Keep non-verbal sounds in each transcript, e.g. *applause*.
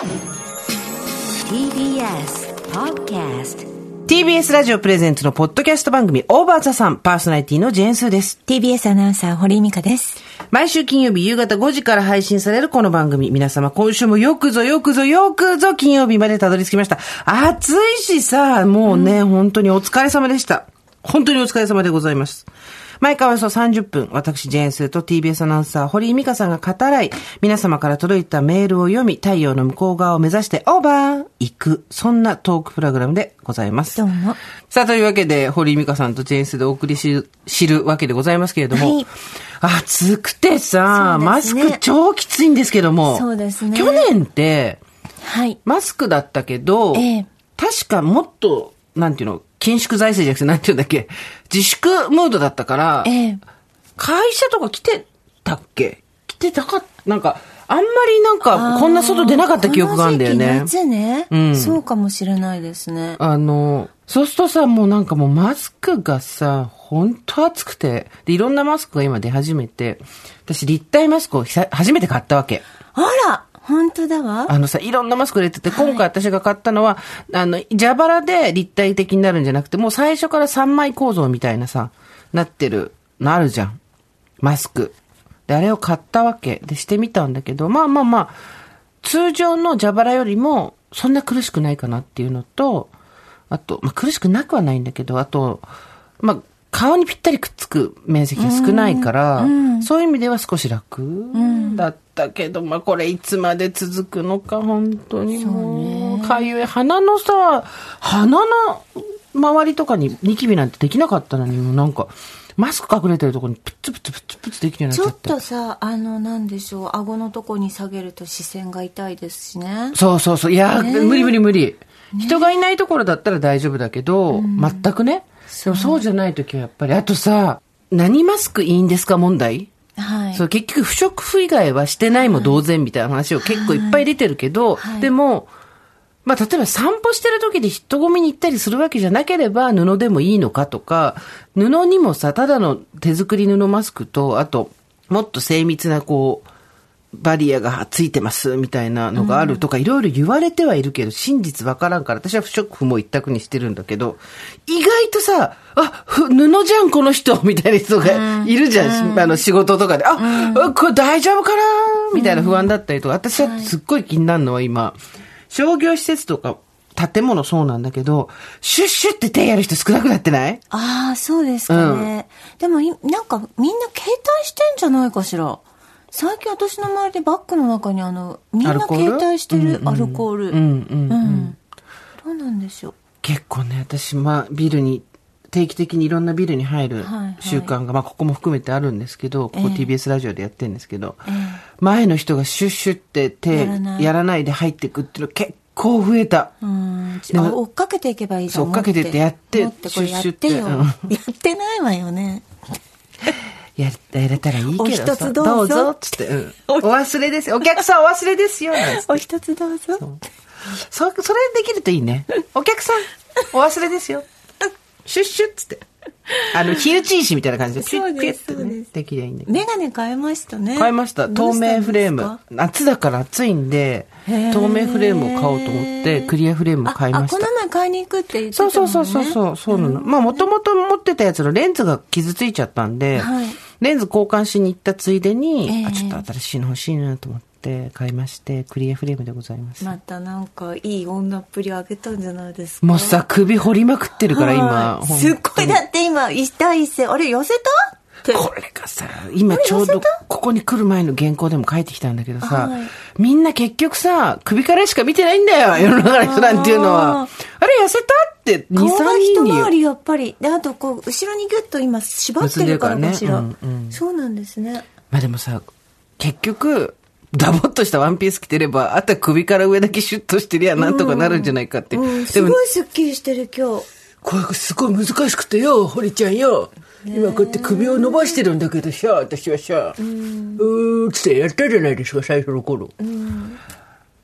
TBS Podcast TBS ラジオプレゼンツのポッドキャスト番組オーバーザさんパーソナリティのジェーンスーです。TBS アナウンサー、堀井美香です。毎週金曜日夕方5時から配信されるこの番組。皆様今週もよくぞよくぞよくぞ金曜日までたどり着きました。暑いしさ、もうね、本当にお疲れ様でした。本当にお疲れ様でございます。毎回およそ30分、私、ジェーンスーと TBS アナウンサー、堀井美香さんが語らい、皆様から届いたメールを読み、太陽の向こう側を目指してオーバー行く、そんなトークプログラムでございます。どうも。さあ、というわけで、堀井美香さんとジェーンスでお送りし、知るわけでございますけれども、はい暑くてさ、マスク超きついんですけども、そうですね去年って、はい。マスクだったけど、ええ確かもっと、なんていうの、緊縮財政じゃなくて、なんていうんだっけ、自粛ムードだったから、ええ。会社とか来てたっけ？来てたかなんか、あんまりなんか、こんな外出なかった記憶があるんだよね。夏ね、うん。そうかもしれないですね。あの、そうするとさ、もうなんかもうマスクがさ、本当暑くて、で、いろんなマスクが今出始めて、私立体マスクを久初めて買ったわけ。あら本当だわ。あのさ、いろんなマスク入れてて、今回私が買ったのは、あの、蛇腹で立体的になるんじゃなくて、もう最初から3枚構造みたいなさ、なってるのあるじゃん。マスク。で、あれを買ったわけ。で、してみたんだけど、まあまあまあ、通常の蛇腹よりも、そんな苦しくないかなっていうのと、あと、まあ苦しくなくはないんだけど、あと、まあ、顔にぴったりくっつく面積が少ないから、そういう意味では少し楽だったけど、まあこれいつまで続くのか、本当にもう、かゆい。鼻のさ、鼻の周りとかにニキビなんてできなかったのに、もうなんか、マスク隠れてるところにプツプツプツプツできるようにちょっなっちゃって。とさ、あの、なんでしょう、顎のとこに下げると視線が痛いですしね。そうそうそう。いや、無理無理無理。人がいないところだったら大丈夫だけど、全くね。でもそうじゃない時はやっぱり。あとさ、何マスクいいんですか問題？はい。そう、結局不織布以外はしてないも同然みたいな話を結構いっぱい出てるけど、はいでも、まあ、例えば散歩してる時で人混みに行ったりするわけじゃなければ布でもいいのかとか、布にもさ、ただの手作り布マスクと、あと、もっと精密なこう、バリアがついてますみたいなのがあるとか、いろいろ言われてはいるけど、真実わからんから、私は不織布も一択にしてるんだけど、意外とさ、あ、ふ布じゃん、この人、みたいな人がいるじゃん、あの仕事とかで、あ、あこれ大丈夫かな？みたいな不安だったりとか、私はすっごい気になるのは今、商業施設とか、建物そうなんだけど、シュッシュって手やる人少なくなってない？ああ、そうですかね。でもい、なんか、みんな携帯してんじゃないかしら。最近私の周りでバッグの中にあの、みんな携帯してるアルコール。うんどうなんでしょう？結構ね、私、まあ、ビルに、定期的にいろんなビルに入るはいはい習慣が、まあ、ここも含めてあるんですけど、ここ TBS ラジオでやってるんですけど、ええ前の人がシュッシュって手やらないで入っていくっていうの結構増えた。うん。追っかけていけばいいじゃう追っかけてってやって持って。シュッシュってやってないわよね。ややれたらいいけどさ。お一つどうぞつって、うんお忘れですよ。お客さんお忘れですよ。なんつってお一つどうぞ。そ、それできるといいね。お客さん、お忘れですよ。シュッシュッつって。あの、火打ち石みたいな感じで、ピュッピュッってねできりゃいいんだけど。メガネ買いましたね。買いました。透明フレーム。夏だから暑いんで、透明フレームを買おうと思って、クリアフレームを買いましたあ、あこ。の前買いに行くって言ってたね。うんそうそうそうそう、そうなの。まあ、もともと持ってたやつのレンズが傷ついちゃったんで、はいレンズ交換しに行ったついでに、ええあ、ちょっと新しいの欲しいなと思って買いまして、クリアフレームでございます。またなんかいい女っぷり上げたんじゃないですか？もうさ、首掘りまくってるから、今。はいすっごい、だって今、一対一線、あれ、寄せた？これがさ、今ちょうどここに来る前の原稿でも書いてきたんだけどさ、はいみんな結局さ、首からしか見てないんだよ、世の中の人なんていうのは。あれ痩せたって、2、3顔が人に言う。一回りやっぱり。で、あとこう、後ろにギュッと今縛ってるからかしら。らねうんうんそうなんですね。まあでもさ、結局、ダボっとしたワンピース着てれば、あとは首から上だけシュッとしてりゃなんとかなるんじゃないかって。うん、ですも、ごいスッキリしてる今日。これすごい難しくてよ、堀ちゃんよ。今こうやって首を伸ばしてるんだけどさ、私はさ、うーん、つってやったじゃないですか、最初の頃。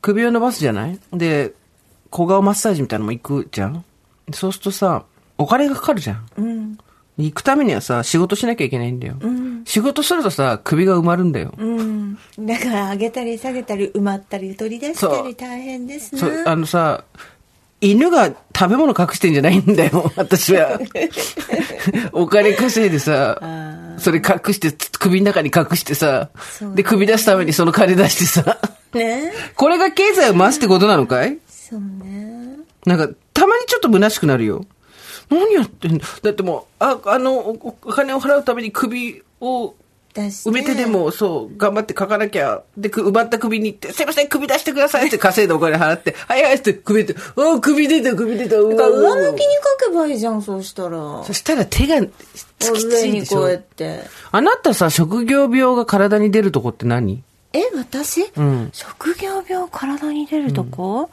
首を伸ばすじゃない？で、小顔マッサージみたいなのも行くじゃん？そうするとさ、お金がかかるじゃん。うん。行くためにはさ、仕事しなきゃいけないんだよ。仕事するとさ、首が埋まるんだよ。うん。だから上げたり下げたり埋まったり取り出したり大変ですね。そう、あのさ、犬が食べ物隠してんじゃないんだよ、*laughs* 私は。*laughs* お金稼いでさ、それ隠して、首の中に隠してさそう、で、首出すためにその金出してさ、ね？これが経済を回すってことなのかい？そうね。なんか、たまにちょっと虚しくなるよ。何やってんだ？だってもう、あ、あの、おお金を払うために首を出して。埋めてでも、そう、頑張って書かなきゃ。で、く埋まった首に行って、すいません、首出してくださいって稼いでお金払って、はいはいって首出て、あ首出た、首出た、うわ上向きに書けばいいじゃん、そうしたら。そしたら手が突きつ上いでしょにこうやっ。て。あなたさ、職業病が体に出るとこって何？え、私、ん職業病体に出るとこ、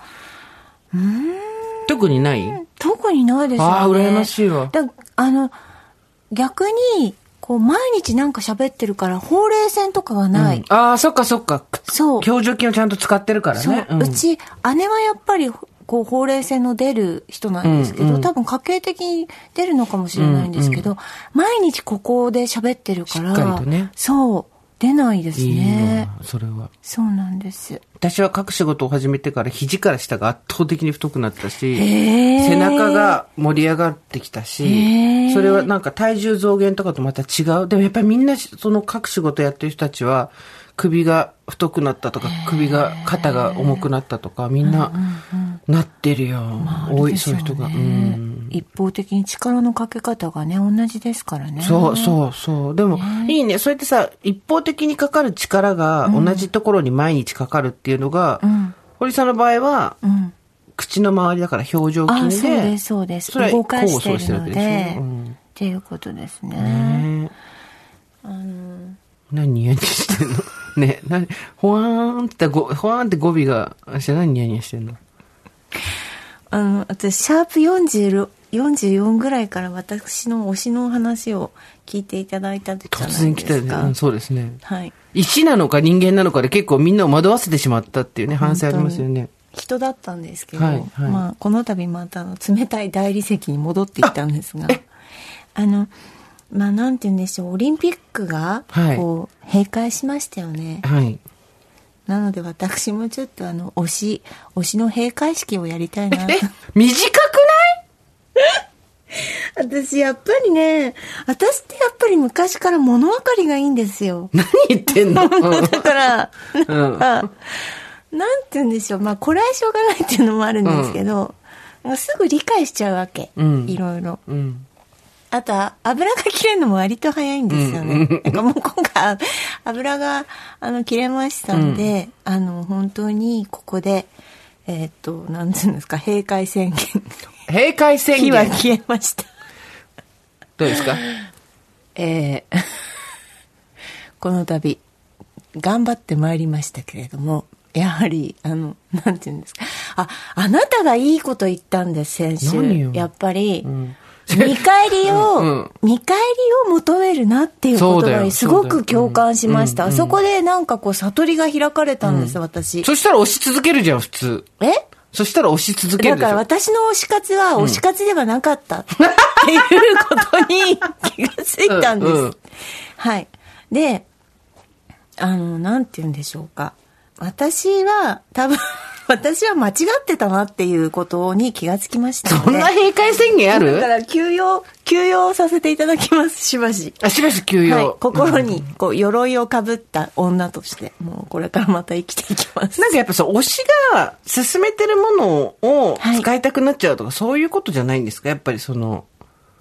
特にない？特にないですよね。あー羨ましいわだあの、逆に、こう、毎日なんか喋ってるから、ほうれい線とかがない。ああ、そっかそっか。そう。表情筋をちゃんと使ってるからそう、ね。うち、姉はやっぱり、こう、ほうれい線の出る人なんですけど、うん。うん。多分家系的に出るのかもしれないんですけど、毎日ここで喋ってるから、しっかりとね。そう、出ないですね。わ、それは。そうなんです。私は各仕事を始めてから肘から下が圧倒的に太くなったし、背中が盛り上がってきたしそれはなんか体重増減とかとまた違う。でもやっぱりみんなその各仕事やってる人たちは、首が太くなったとか、首が、肩が重くなったとか、みんな、なってるよ。多い、そういう人が。うん。一方的に力のかけ方がね、同じですからね。そうそうそう。でも、いいね。そうやってさ、一方的にかかる力が同じところに毎日かかるっていうのが、ん堀さんの場合は、うん。口の周りだから表情あ、筋で。そうです、そうです。動かしてるので、でうんっていうことですね。ね何ニヤニヤしてんの？*laughs* ね、何、ほわーんってご、ほわーんって語尾が、あし何ニヤニヤしてんの？あの、私、シャープ40 44ぐらいから私の推しの話を聞いていただいたじゃないですか？突然来たよね。うん、そうですね。はい。石なのか人間なのかで結構みんなを惑わせてしまったっていうね、反省ありますよね。人だったんですけど、はいはいまあ、この度また冷たい大理石に戻っていったんですが、あの、まあ、なんて言うんでしょう、オリンピックが、はいこう、閉会しましたよね。はい。なので私もちょっとあの、推し、推しの閉会式をやりたいなとえ、短く *laughs* 私やっぱりね、私ってやっぱり昔から物分かりがいいんですよ。ない何言ってんの？う *laughs* んだから、うんなんか、なんて言うんでしょう。まあ、これはしょうがないっていうのもあるんですけど、もうすぐ理解しちゃうわけ。うんいろいろ。うん。あと、油が切れるのも割と早いんですよね。なんかもう今回、油が、あの、切れましたんで、あの、本当にここで、えーっと、なんていうんですか、閉会宣言閉会宣の火は言。消えました。どうですか？えー *laughs* この度、頑張ってまいりましたけれども、やはり、あの、なんていうんですか。あ、あなたがいいこと言ったんです、先週。やっぱり、ん見返りを、うん見返りを求めるなっていうことそうだよがすごく共感しました。そうんそこでなんかこう、悟りが開かれたんです、私。そしたら押し続けるじゃん、普通。え？そしたら押し続ける。だから私の推し活は推し活ではなかったっていうことに気がついたんです。うんうんはい。で、あの、なんて言うんでしょうか。私は、多分、*laughs* 私は間違ってたなっていうことに気がつきました。そんな閉会宣言ある？だから、休養、休養させていただきます、しばし。あ、しばし休養。はい。心に、こう、鎧をかぶった女として、もうこれからまた生きていきます。なんかやっぱさ、推しが進めてるものをはい使いたくなっちゃうとか、そういうことじゃないんですか？やっぱりその、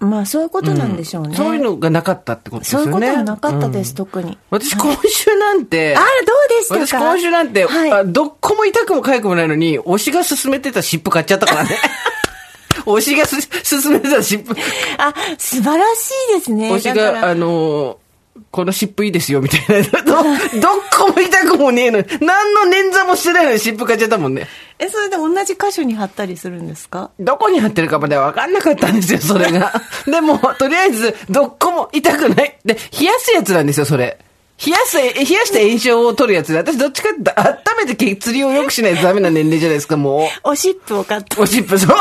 まあ、そういうことなんでしょうね。そういうのがなかったってことですよね。そういうこともなかったです、うん特に。私今週なんて、あら、どうでしたか？私今週なんて、はいあどっこも痛くも痒くもないのに、推しが進めてた湿布買っちゃったからね。*laughs* 推しがす進めてた湿布。あ、素晴らしいですね。推しが、あのーこの湿布いいですよ、みたいな。ど、どっこも痛くもねえのに、何の捻挫もしてないのに湿布買っちゃったもんね。え、それで同じ箇所に貼ったりするんですか？どこに貼ってるかまでは分かんなかったんですよ、それが。*laughs* でも、とりあえず、どっこも痛くない。で、冷やすやつなんですよ、それ。冷やす、冷やして炎症を取るやつで、私どっちかって温めて血流を良くしないとダメな年齢じゃないですか、もう。おしっぷを買った。おしっぷ、そう。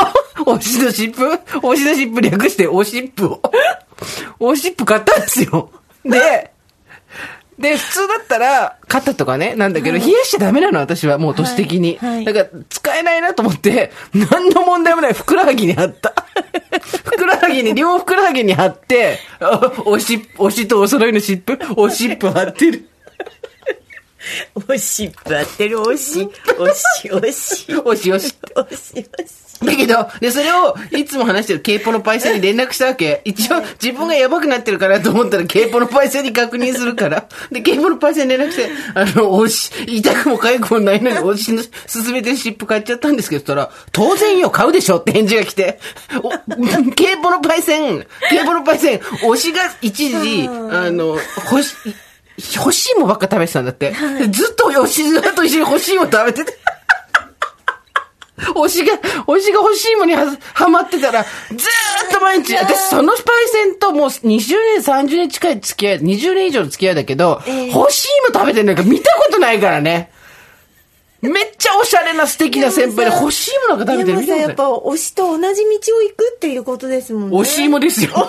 おしのしっぷ？おしのしっぷ略しておしっぷを。おしっぷ買ったんですよ。で、で、普通だったら、肩とかね、なんだけど、冷やしちゃダメなの、私は、もう年的に。はいはいだから、使えないなと思って、何の問題もない、ふくらはぎに貼った。*laughs* ふくらはぎに、両ふくらはぎに貼って、あおし、おしとお揃いの湿布、おしっぷ貼ってる。おしっぷ当てる、おし、おし、おし、おしおし。おし、おし。だけど、で、それを、いつも話してるケイポのパイセンに連絡したわけ。一応、自分がやばくなってるかなと思ったら、ケイポのパイセンに確認するから。で、ケイポのパイセンに連絡して、あの、おし、痛くも痒くもないのに、おしの、勧めてる湿布買っちゃったんですけど、そしたら、当然よ、買うでしょって返事が来て。お、ケイポのパイセン、ケイポのパイセン、推しが一時、あの、欲し、欲しいもんばっか食べてたんだって。ずっと推しと一緒に欲しいもん食べてて。推しが、推しが欲しいものにははまってたら、ずーっと毎日、私そのパイセンともう20年、30年近い付き合い、20年以上の付き合いだけど、欲しいも食べてんだから見たことないからね。めっちゃおしゃれな素敵な先輩で欲しいものが食べてる？でもさ、見たことない。やっぱ推しと同じ道を行くっていうことですもんね。惜しいもですよ。*laughs*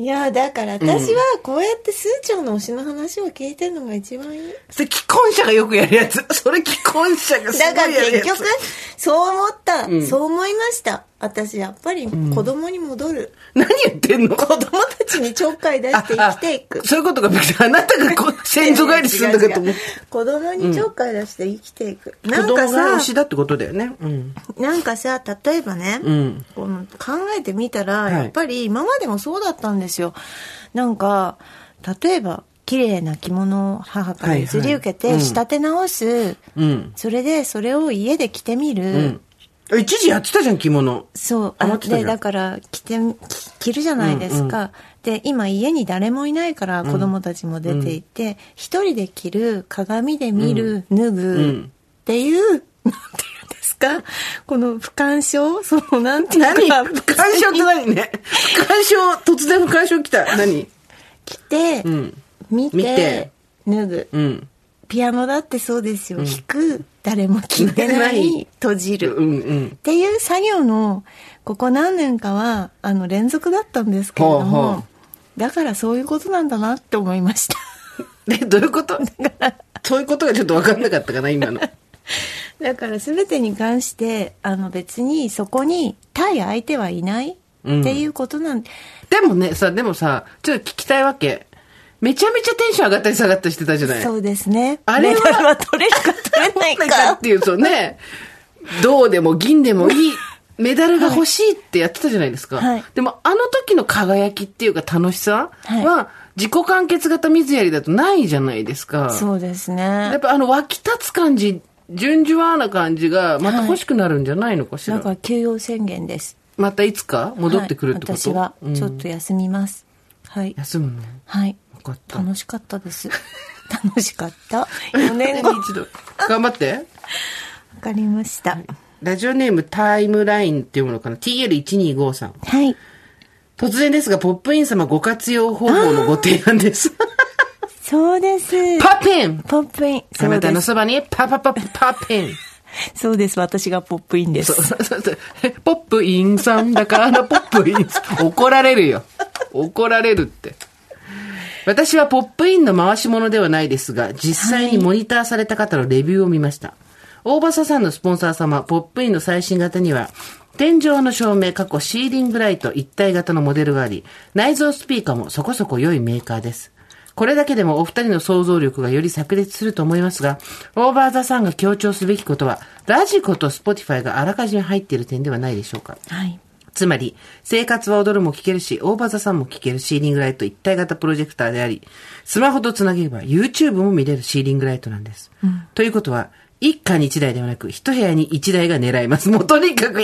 いや、だから私はこうやってスーちゃんの推しの話を聞いてるのが一番いい。それ既婚者がよくやるやつ。それ既婚者がすごいだからやるやつ。結局、そう思った、そう思いました。私、やっぱり子供に戻る。何言ってんの？子供たちにちょっかい出して生きていく。そういうことが、あなたがこう先祖返りするんだかと思って。子供にちょっかい出して生きていく。なんか子供が推さし、だってことだよね。うん。なんかさ、例えばね、んこの考えてみたら、はいやっぱり今までもそうだったんですよ。なんか、例えば、綺麗な着物を母から譲り受けてはいはいうん仕立て直す。うん。それで、それを家で着てみる。うん。一時やってたじゃん、着物。そう。あてだから、着て、着着るじゃないですか。で、今家に誰もいないから子供たちも出ていて、一人で着る、鏡で見る、脱ぐ、んっていう、なんていうんですか？この不干渉その、なんていうか。何？不干渉って何ね？不干渉、突然不干渉来た。何？着て、うん。見て、見て脱ぐ。うん。ピアノだってそうですよ。弾く、誰も聞いてなないい、*laughs* 閉じる。うんうんっ。ていう作業の、ここ何年かは、あの、連続だったんですけれども、ほうほうだからそういうことなんだなって思いました。*laughs* で、どういうこと？そういうことがちょっと分かんなかったかな、今の。*laughs* だから全てに関して、あの別にそこに対相手はいないっていうことなん、でもね、さ、でもさ、ちょっと聞きたいわけ。めちゃめちゃテンション上がったり下がったりしてたじゃないそうですね。あれはメダルは取れるか取れないかっかて。いう、そうね、銅でも銀でもいい、*laughs* メダルが欲しいってやってたじゃないですか。はいでも、あの時の輝きっていうか楽しさはいは、自己完結型水やりだとないじゃないですか。そうですね。やっぱあの湧き立つ感じ、順々わな感じがまた欲しくなるんじゃないのかしら。なんか休養宣言です。またいつか戻ってくるってこと、はい私はうんちょっと休みます。はい。休むの？はい。よかった。楽しかったです。*laughs* 楽しかった。*laughs* 4年後。わ一度。*laughs* 頑張って。かりました。ラジオネームタイムラインっていうものかな ?TL1253。はい。突然ですが、ポップイン様ご活用方法のご提案です。そうです。パペンポップイン。あ。なたのそばにパパパパペン。そうです。私がポップインです。そうそうそう。ポップインさんだからポップインさん。怒られるよ。怒られるって。私はポップインの回し物ではないですが、実際にモニターされた方のレビューを見ました。大場さんのスポンサー様、ポップインの最新型には、天井の照明、過去シーリングライト一体型のモデルがあり、内蔵スピーカーもそこそこ良いメーカーです。これだけでもお二人の想像力がより炸裂すると思いますが、 OVER THE SUN が強調すべきことは、 radiko と Spotify があらかじめ入っている点ではないでしょうか。はい。つまり、生活は踊るも聴けるし、 OVER THE SUN も聴けるシーリングライト一体型プロジェクターであり、スマホとつなげれば YouTube も見れるシーリングライトなんです。ということは、一家に一台ではなく、一部屋に一台が狙えます。*laughs* もうとにかく、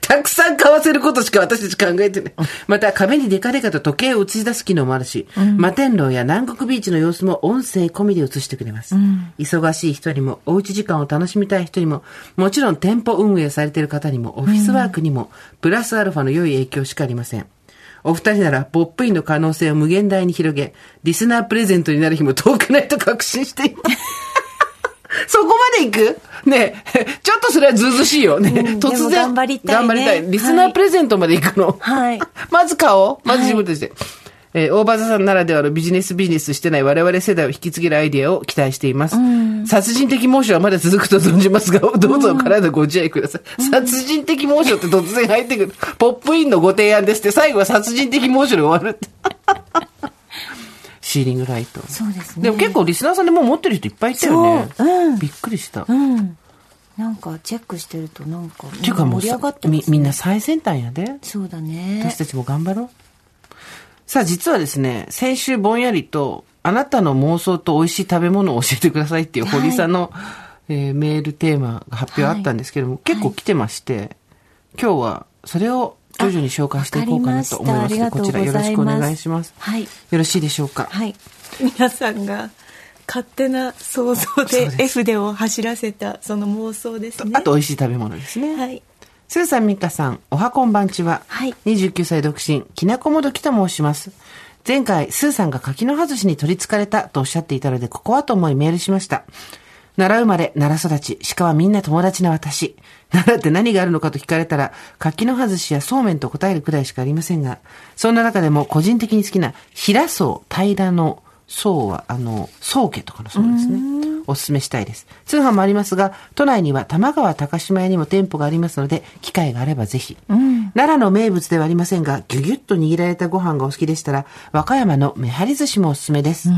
たくさん買わせることしか私たち考えてない。また、壁にデカデカと時計を映し出す機能もあるし、摩天楼や南国ビーチの様子も音声込みで映してくれます。忙しい人にも、おうち時間を楽しみたい人にも、もちろん店舗運営されている方にも、オフィスワークにも、プラスアルファの良い影響しかありません。お二人なら、ポップインの可能性を無限大に広げ、リスナープレゼントになる日も遠くないと確信しています。*laughs* そこまで行く？ねえ、*laughs* ちょっとそれはずうずうしいよね。うん突然。頑張りたいね頑張りたい。リスナープレゼントまで行くの。はい *laughs* まず買おう。まず自分たちで。えー大場さんならではのビジネスビジネスしてない我々世代を引き継げるアイデアを期待しています。殺人的猛暑はまだ続くと存じますが、どうぞお体ご自愛ください。殺人的猛暑って突然入ってくる。ポップインのご提案ですって、最後は殺人的猛暑で終わるって。シーリングライト。そうですねでも結構リスナーさんでもう持ってる人いっぱいいたよね。そううんびっくりした。うん。なんかチェックしてるとなんかっていうかもうさ盛り上がってます、ね、みみんな最先端やで。そうだね私たちも頑張ろう。さあ、実はですね、先週ぼんやりと、あなたの妄想と美味しい食べ物を教えてくださいっていう堀井さんの、えーメールテーマが発表あったんですけども、結構来てまして、今日はそれを徐々に紹介していこうかなと思いますこちらよろしくお願いします。はいよろしいでしょうか？はい皆さんが勝手な想像でです F でを走らせたその妄想ですねあと美味しい食べ物ですね。はいスーさん、ミカさん、おはこんばんちは。はい29歳独身、きなこもどきと申します。前回、スーさんが柿の葉寿司に取り憑かれたとおっしゃっていたので、ここはと思いメールしました。奈良生まれ、奈良育ち、鹿はみんな友達な私。奈良って何があるのかと聞かれたら、柿の外しやそうめんと答えるくらいしかありませんが、そんな中でも個人的に好きな、平層平の層は、あの、宗家とかの層ですね。おすすめしたいです。通販もありますが、都内には玉川高島屋にも店舗がありますので、機会があればぜひ。奈良の名物ではありませんが、ぎゅぎゅっと握られたご飯がお好きでしたら、和歌山のめはり寿司もおすすめです。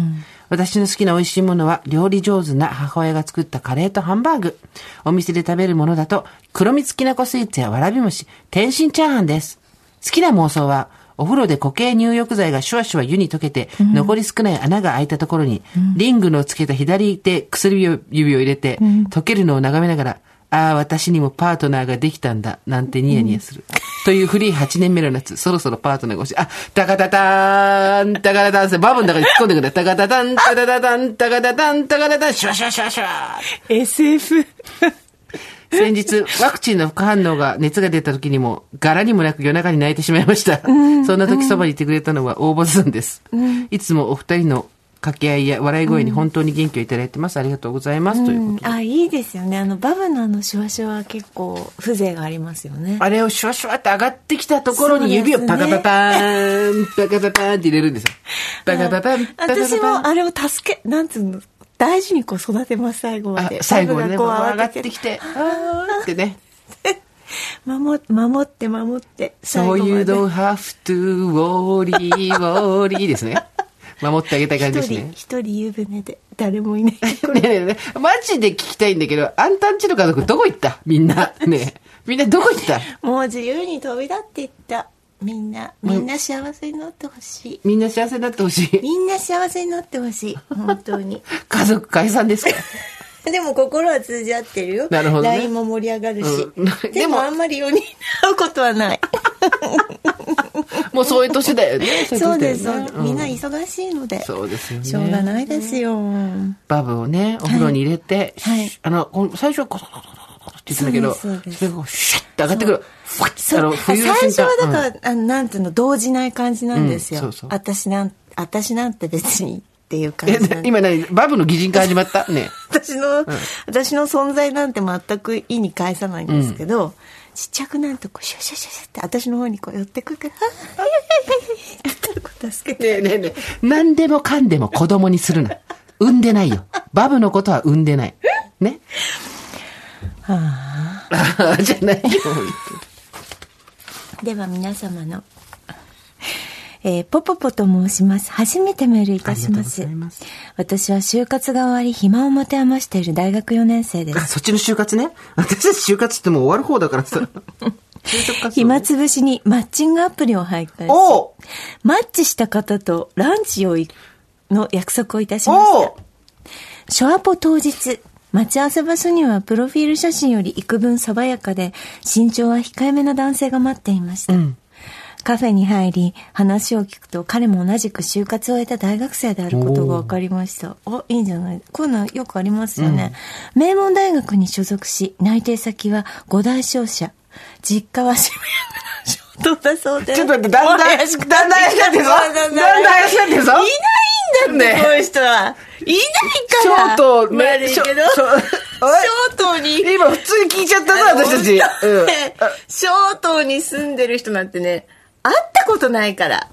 私の好きな美味しいものは、料理上手な母親が作ったカレーとハンバーグ。お店で食べるものだと、黒蜜きなこスイーツやわらび餅、天津チャーハンです。好きな妄想は、お風呂で固形入浴剤がシュワシュワ湯に溶けて、残り少ない穴が開いたところに、リングのつけた左手薬指を入れて、溶けるのを眺めながら、ああ、私にもパートナーができたんだ、なんてニヤニヤする。というフリー8年目の夏、そろそろパートナーが欲しい。あ、タカタターン、タカタタンバブの中に突っ込んでくる。タカタタン、タカタタン、タカタタン、タカタタン、シュワシュワシュワシュワ。SF 先日、ワクチンの副反応が熱が出た時にも、柄にもなく夜中に泣いてしまいました。そんな時そばにいてくれたのは大ボスさんです。いつもお二人の掛け合いや笑い声に本当に元気をいただいてます。ありがとうございます。ということで。あいいですよねあのバブのあのシュワシュワは結構風情がありますよねあれをシュワシュワって上がってきたところに指をパカパパーン、パカパパーンって入れるんですよ。*laughs* パカパパン、パカパパン。私もあれを助けなんつうの大事にこう育てます最後まあで最後にね、バブがこう上がってきて、あーってね。*laughs* 守守って守って最 So 後 you まで don't have to worry, worry ですね。守ってあげたい感じですね。一人一人湯船で誰もいない *laughs* ねえねえマジで聞きたいんだけど、あんたんちの家族どこ行った？みんな。ねえ。みんなどこ行った？もう自由に飛び立っていったみんなみんな幸せになってほしい。みんな幸せになってほしい。みんな幸せになってほしい。本当に。*laughs* 家族解散ですか？*laughs* でも心は通じ合ってるよ。なるほどね。LINE も盛り上がるし、うん。で *laughs* でももあんまり4人会うことはない。もうそういう年だよね。そうです、い年だよね。みんな忙しいので、そうですよね。しょうがないですよ、バブをね、お風呂に入れて、はい。あの、最初はコトコトコトコトって言ってたけど、それがシュッて上がってくる。あの、最初はだから、あのなんていうの動じない感じなんですよ、うんそうそう私なん私なんて別にっていう感うんじ今何バブの擬人化始まった？ね。*laughs* 私の、私の存在なんて全く意に介さないんですけど、ちっちゃくなるとこうシュシュシュシュって私の方にこう寄ってくるから「あはいはいはいはい」ってこう助けてねえねえねえ、何でもかんでも子供にするな。産んでないよ。バブのことは産んでない。ね。ああ。じゃないよ。では皆様の、*laughs* えーポポポと申します。初めてメールいたします。ます私は就活が終わり、暇を持て余している大学4年生であ、す。そっちの就活ね？*laughs* 私たち就活ってもう終わる方だからさ。*laughs* 暇つぶしにマッチングアプリを徘徊し、おうマッチした方とランチをいの約束をいたしました。ショアポ当日、待ち合わせ場所にはプロフィール写真より幾分爽やかで、身長は控えめな男性が待っていました。んカフェに入り、話を聞くと彼も同じく就活を終えた大学生であることが分かりました。お、いいんじゃない？こういうのよくありますよね。名門大学に所属し、内定先は五大商社。実家は渋谷のそう。ちょっと待って、だんだん、だんだん怪しくなってるぞ。だんだん怪しくなってるぞ。いないんだって、ねこういう人は。いないショから。ート、ね、悪いけど、ショシショョートに。今普通に聞いちゃったぞ、私たち。うん。ね *laughs* ショートに住んでる人なんてね、会ったことないから。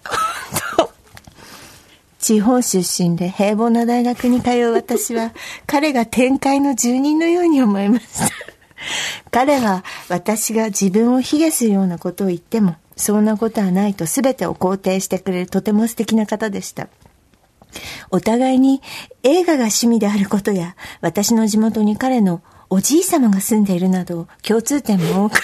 地方出身で平凡な大学に通う私は、彼が天界の住人のように思いました。*laughs* 彼は私が自分を卑下するようなことを言っても、そんなことはないと全てを肯定してくれるとても素敵な方でした。お互いに映画が趣味であることや、私の地元に彼のおじい様が住んでいるなど、共通点も多く、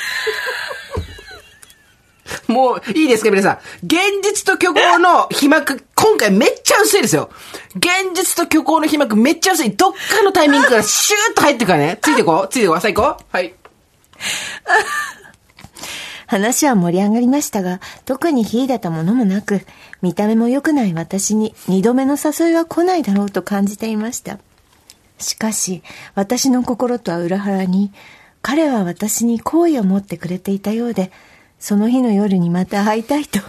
*laughs* もう、いいですか、皆さん。現実と虚構の被膜、今回めっちゃ薄いですよ。現実と虚構の被膜めっちゃ薄い。どっかのタイミングからシューッと入ってくからね。ついてこう。ついてこう。さあ行こう。はい。*laughs* 話は盛り上がりましたが、特に秀でたものもなく、見た目も良くない私に二度目の誘いは来ないだろうと感じていました。しかし、私の心とは裏腹に、彼は私に好意を持ってくれていたようで、その日の夜にまた会いたいと、ちょ、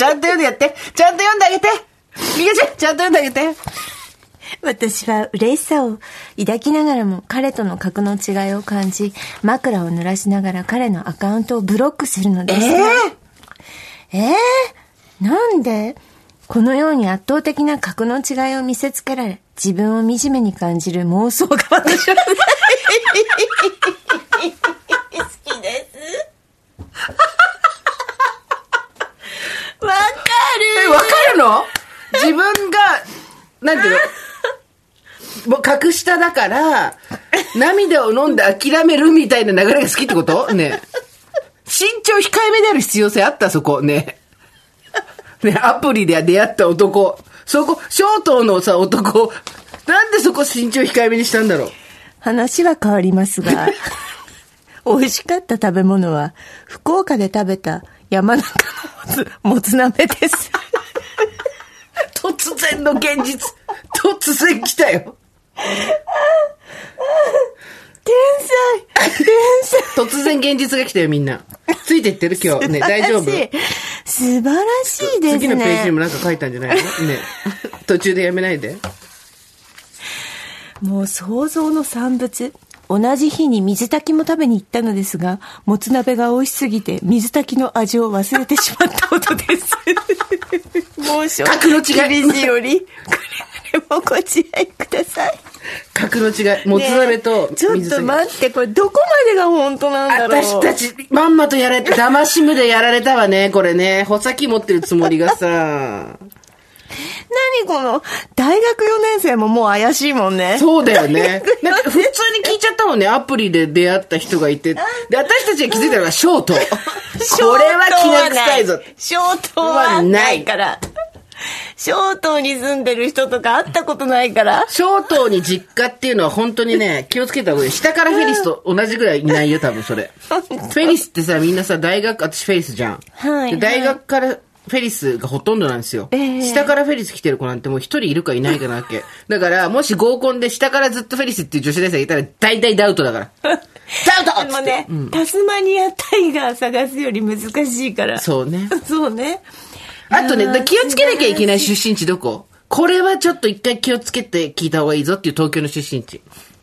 ちゃんと読んでやって。ちゃんと読んであげて。ミカちゃん、ちゃんと読んであげて。私は嬉しさを抱きながらも彼との格の違いを感じ、枕を濡らしながら彼のアカウントをブロックするのですが。えー、なんでこのように圧倒的な格の違いを見せつけられ、自分を惨めに感じる妄想が私は *laughs* 好きです。わかえ、るわかるの？自分が、なんていうの？*laughs* もう格下だから、涙を飲んで諦めるみたいな流れが好きってこと？ねえ。身長控えめである必要性あった？そこ、ねえ。ねえアプリで出会った男。そこ、ショートのさ、男。なんでそこ身長控えめにしたんだろう？話は変わりますが、*laughs* 美味しかった食べ物は、福岡で食べた山中の *laughs* もつ、鍋です。*laughs* 突然の現実。突然来たよ。天才天才突然現実が来たよ、みんな。ついていってる今日。ね、大丈夫素晴らしい素晴らしいですね。次のページにもなんか書いたんじゃないの？ね。途中でやめないで。もう想像の産物。同じ日に水炊きも食べに行ったのですが、もつ鍋が美味しすぎて、水炊きの味を忘れてしまったことです。もうしょ格の違い厳しいより、くれぐれもご自愛ください。格の違い。もつ鍋とねちょっと。待って、これどこまでが本当なんだろう。私たち、まんまとやられて、騙し無でやられたわね、これね。穂先持ってるつもりがさ。何この、大学4年生ももう怪しいもんね。そうだよね。なんか普通に聞いちゃったもんね。アプリで出会った人がいて。で、私たちが気づいたのがショート。*laughs* これは気が臭いぞ。ショートはないから。ショートに住んでる人とか会ったことないから。ショートに実家っていうのは本当にね、気をつけた方がいい。下からフェリスと同じぐらいいないよ、多分それ。フェリスってさ、みんなさ、大学、私フェリスじゃん。はいで大学からフェリスがほとんどなんですよ。ええ下からフェリス来てる子なんてもう一人いるかいないかなわけ。*laughs* だから、もし合コンで下からずっとフェリスっていう女子大生がいたら、大体ダウトだから。ダウトでもね、タスマニアタイガー探すより難しいから。そうね。*laughs* そうね。あとね、気をつけなきゃいけない出身地どこ？これはちょっと一回気をつけて聞いた方がいいぞっていう東京の出身地。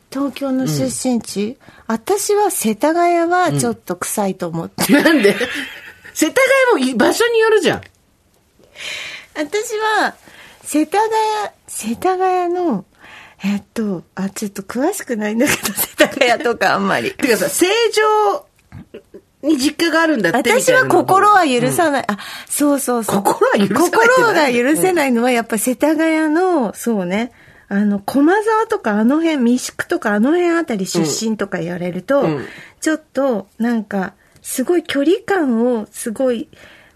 東京の出身地、私は世田谷はちょっと臭いと思って。なんで？世田谷も場所によるじゃん。私は、世田谷、世田谷の、えっと、あ、ちょっと詳しくないんだけど、*laughs* 世田谷とかあんまり。てかさ、正常に実家があるんだって私は心は許さない。あ、そうそうそう。心は許せない心何？が許せないのは、やっぱ世田谷の、そうね。あの、駒沢とかあの辺、三宿とかあの辺あたり出身とか言われると、うんちょっと、なんか、すごい距離感を、すごい、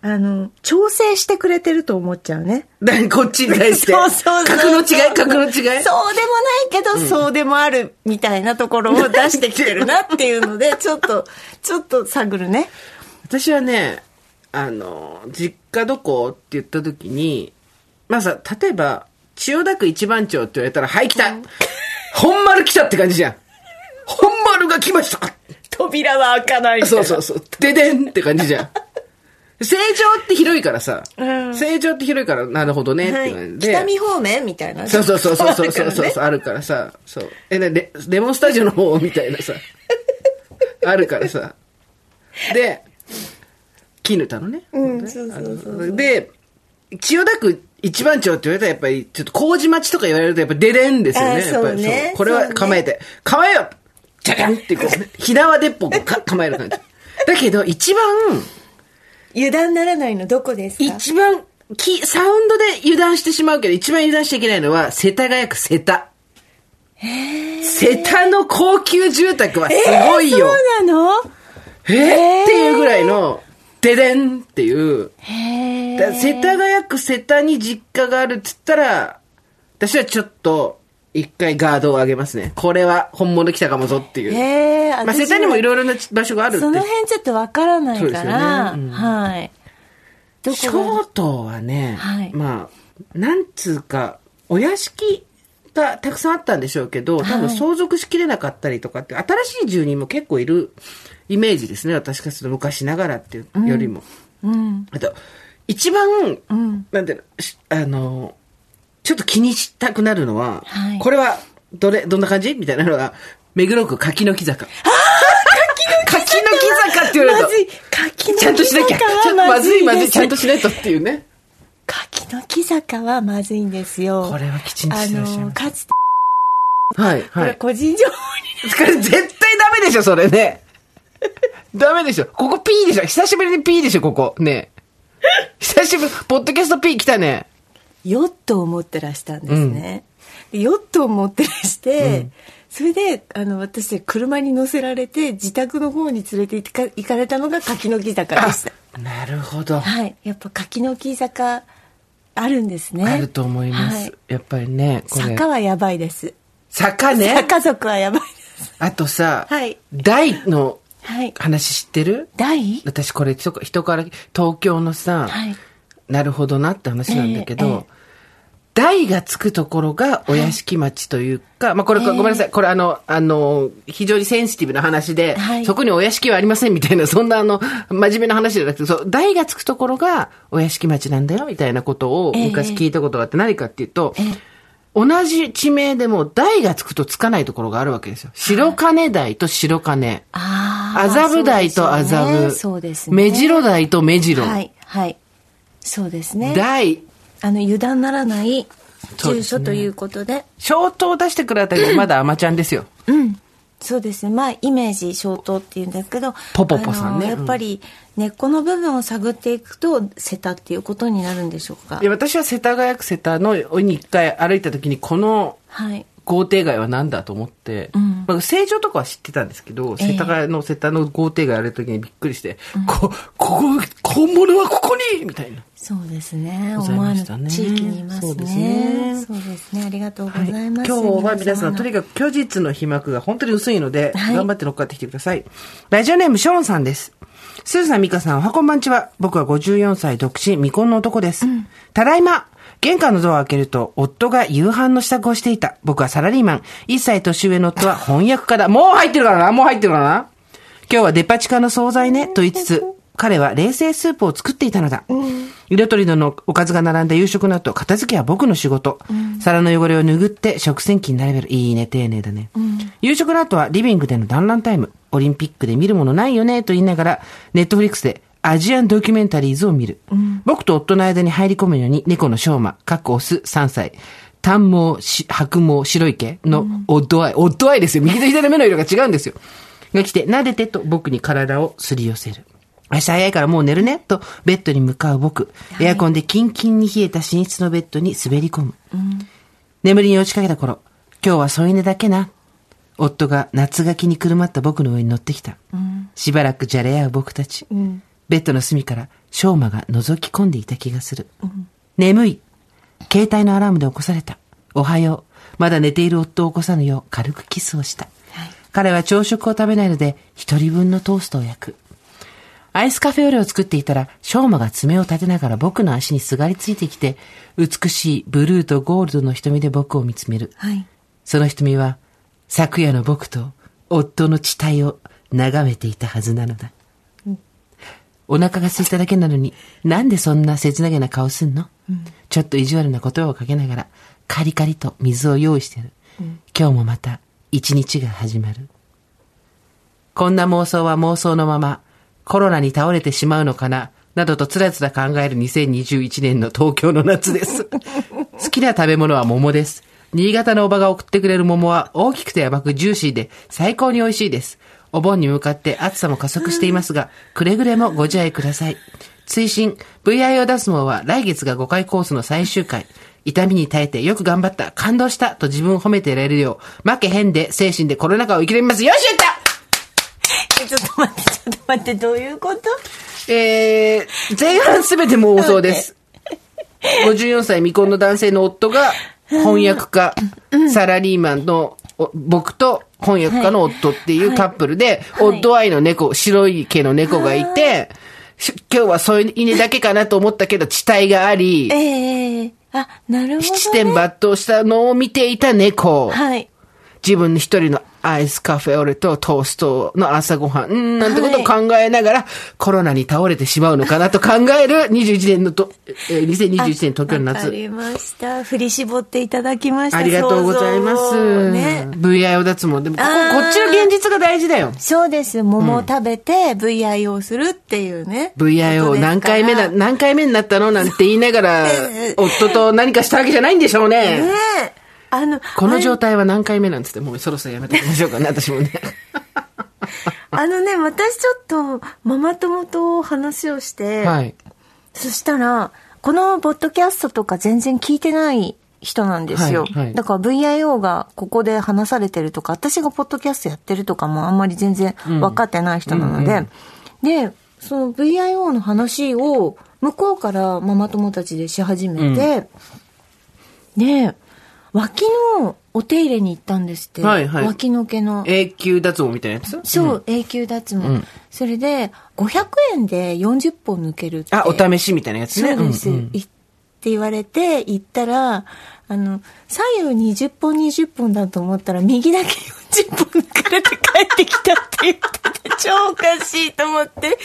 あの、調整してくれてると思っちゃうね。*laughs* こっちに対して。*laughs* そうそうそう。格の違い格の違いそうでもないけど、そうでもあるみたいなところを出してきてるなっていうので、*laughs* ちょっと、ちょっと探るね。私はね、あの、実家どこって言った時に、まあさ、例えば、千代田区一番町って言われたら、はい、来た、本丸来たって感じじゃん。本丸が来ました扉は開かないそうそうそう。ででんって感じじゃん。*laughs* 成城って広いからさ、うん成城って広いから、なるほどねってはい感じで。北見方面みたいな。そうそうそうそうそうそうそうあるからねあるからさ、そう。え、なレレモンスタジオの方みたいなさ、*laughs* あるからさ。で、絹田のね。うんそうそうそうで、千代田区一番町って言われたらやっぱり、ちょっと麹町とか言われるとやっぱ出れんですよね。あやっぱりそうねこれは構えて、構えよじゃじゃんってこうね、ひなわでっぽくか構える感じ。だけど一番、油断ならないのどこですか？一番、き、サウンドで油断してしまうけど、一番油断しちゃいけないのは、世田谷区世田。世田の高級住宅はすごいよ。そうなの？え？ーっていうぐらいの、ででんっていう。世田谷区世田に実家があるっつったら、私はちょっと、一回ガードを上げますね。これは本物来たかもぞっていう。へえ。まあ、世田にもいろいろな場所がある。その辺ちょっとわからないから、ねうんはい。どこ小はね、はいまあ、なんつうか、お屋敷がたくさんあったんでしょうけど、多分はい相続しきれなかったりとかって、新しい住人も結構いるイメージですね。私からすると昔ながらっていうよりも。うん。あと、一番、うん。なんていうのし、あの、ちょっと気にしたくなるのは、はいこれは、どれ、どんな感じ？みたいなのが、目黒区柿の木坂。柿の木坂って言われるとまず、い。柿の木坂はちゃんとしなきゃ。ちゃんとまずいまずい、ちゃんとしないとっていうね。柿の木坂はまずいんですよ。これはきちんとしてらっしゃかつて、はい、こはい。れ個人情報にこれ絶対ダメでしょ、それね。ダメでしょ。ここ P でしょ。久しぶりに P でしょ、ここ。ね久しぶり、ポッドキャスト P 来たね。ヨットを持ってらしたんですね。でヨットを持ってらして、それで、あの、私、車に乗せられて、自宅の方に連れて行か行かれたのが柿の木坂でした。あなるほど。はい。やっぱ柿の木坂、あるんですね。あると思います。はいやっぱりね、これ。坂はやばいです。坂ね？坂族はやばいです。あとさ、はい大のはい。話知ってる？大？私これ人人から東京のさ、はい。なるほどなって話なんだけど、大がつくところがお屋敷町というか、まあこれ、ええごめんなさい。これあの、あの、非常にセンシティブな話で、はいそこにお屋敷はありませんみたいな、そんなあの、真面目な話じゃなくて、そう、大がつくところがお屋敷町なんだよ、みたいなことをええ昔聞いたことがあって、何かっていうと、ええ同じ地名でも大がつくとつかないところがあるわけですよ。白金台と白金。ああ。麻布台と麻布。そうですね。目白台と目白。はい。はい。そうですね。大。あの、油断ならない住所ということで。小刀を出してくるあたりがまだアマちゃんですよ。うん。そうですね。まあ、イメージ、消灯っていうんだけど、ポポポさんねやっぱり、根っこの部分を探っていくと、瀬田っていうことになるんでしょうかい。や、私は世田谷区世田のに一回歩いた時に、このはい。豪邸街は何だと思って、んまあ、成城とかは知ってたんですけど、ええ世田谷の世田の豪邸街歩いた時にびっくりして、こ、ここ、本物はここにみたいな。そうですね。思わぬ地域にいますね。そうですねそうですね。ありがとうごはい、ざいます。今日は皆さん、とにかかく虚実の被膜が本当に薄いので、はい頑張って乗っかってきてください。ラジオネーム、ショーンさんです。スーさん、ミカさん、おはこんばんちは。僕は54歳、独身、未婚の男です。ただいま玄関のドアを開けると、夫が夕飯の支度をしていた。僕はサラリーマン。1歳年上の夫は翻訳家だ。もう入ってるからなもう入ってるからな今日はデパ地下の惣菜ね、と言いつつ、彼は冷製スープを作っていたのだ。色とりどのおかずが並んだ夕食の後、片付けは僕の仕事。皿の汚れを拭って食洗機に並べる。いいね、丁寧だね。夕食の後はリビングでの団らんタイム。オリンピックで見るものないよね、と言いながら、ネットフリックスでアジアンドキュメンタリーズを見る。僕と夫の間に入り込むように猫の翔馬、かっこオス3歳。短毛、し白毛、白い毛のオッドアイ。オッドアイですよ。右と左の目の色が違うんですよ。が来て、撫でてと僕に体をすり寄せる。明日早いからもう寝るねとベッドに向かう僕。エアコンでキンキンに冷えた寝室のベッドに滑り込む。眠りに落ちかけた頃、今日は添い寝だけな。夫が夏がきにくるまった僕の上に乗ってきた。しばらくじゃれ合う僕たち。ベッドの隅から翔馬が覗き込んでいた気がする。眠い。携帯のアラームで起こされた。おはよう。まだ寝ている夫を起こさぬよう軽くキスをした。彼は朝食を食べないので一人分のトーストを焼く。アイスカフェオレを作っていたら、翔馬が爪を立てながら僕の足にすがりついてきて、美しいブルーとゴールドの瞳で僕を見つめる。はい。その瞳は、昨夜の僕と夫の地体を眺めていたはずなのだ。お腹が空いただけなのに、なんでそんな切なげな顔すんの、ちょっと意地悪な言葉をかけながら、カリカリと水を用意してる。今日もまた、一日が始まる。こんな妄想は妄想のまま、コロナに倒れてしまうのかな、などとつらつら考える2021年の東京の夏です。*laughs* 好きな食べ物は桃です。新潟のおばが送ってくれる桃は大きくて甘くジューシーで最高に美味しいです。お盆に向かって暑さも加速していますが、くれぐれもご自愛ください。追伸 VIO 脱毛は来月が5回コースの最終回。痛みに耐えてよく頑張った、感動したと自分を褒めてられるよう、負けへんで精神でコロナ禍を生き延びます。よしやったえちょっと待って、ちょっと待って、どういうこと?えー、前半すべて妄想です。*laughs* 54歳未婚の男性の夫が翻訳家、サラリーマンのお僕と翻訳家の夫っていうカップルで、はい夫愛の猫、白い毛の猫がいて、し今日は添い犬だけかなと思ったけど、地帯があり、ええあ、なるほど、ね。七点抜刀したのを見ていた猫。はい。自分一人のアイスカフェオレとトーストの朝ごはん、うんなんてことを考えながら、コロナに倒れてしまうのかなと考える *laughs* 21年のと、えー2021年東京の夏。わかりました。振り絞っていただきました。ありがとうございます。をね。VIO 脱毛。でもここ、こっちの現実が大事だよ。そうです。桃を食べて VIO をするっていうね。VIO 何回目だ、何回目になったのなんて言いながら、*laughs* 夫と何かしたわけじゃないんでしょうね。ねえ。あの、この状態。態は何回目なんつって、もうそろそろやめておきましょうかね、私もね。あのね、私ちょっとママ友と話をして、はい。そしたら、このポッドキャストとか全然聞いてない人なんですよ。はいはいだから VIO がここで話されてるとか、私がポッドキャストやってるとかもあんまり全然分かってない人なので、で、その VIO の話を向こうからママ友たちでし始めて、で、脇のお手入れに行ったんですって。はいはい脇の毛の。永久脱毛みたいなやつ？そう、永久脱毛、うんそれで、500円で40本抜けるって。あ、お試しみたいなやつね。そうです。んんいって言われて、行ったら、あの、左右20本20本だと思ったら、右だけ40本抜かれて帰ってきたって言ってて、超おかしいと思って、なんで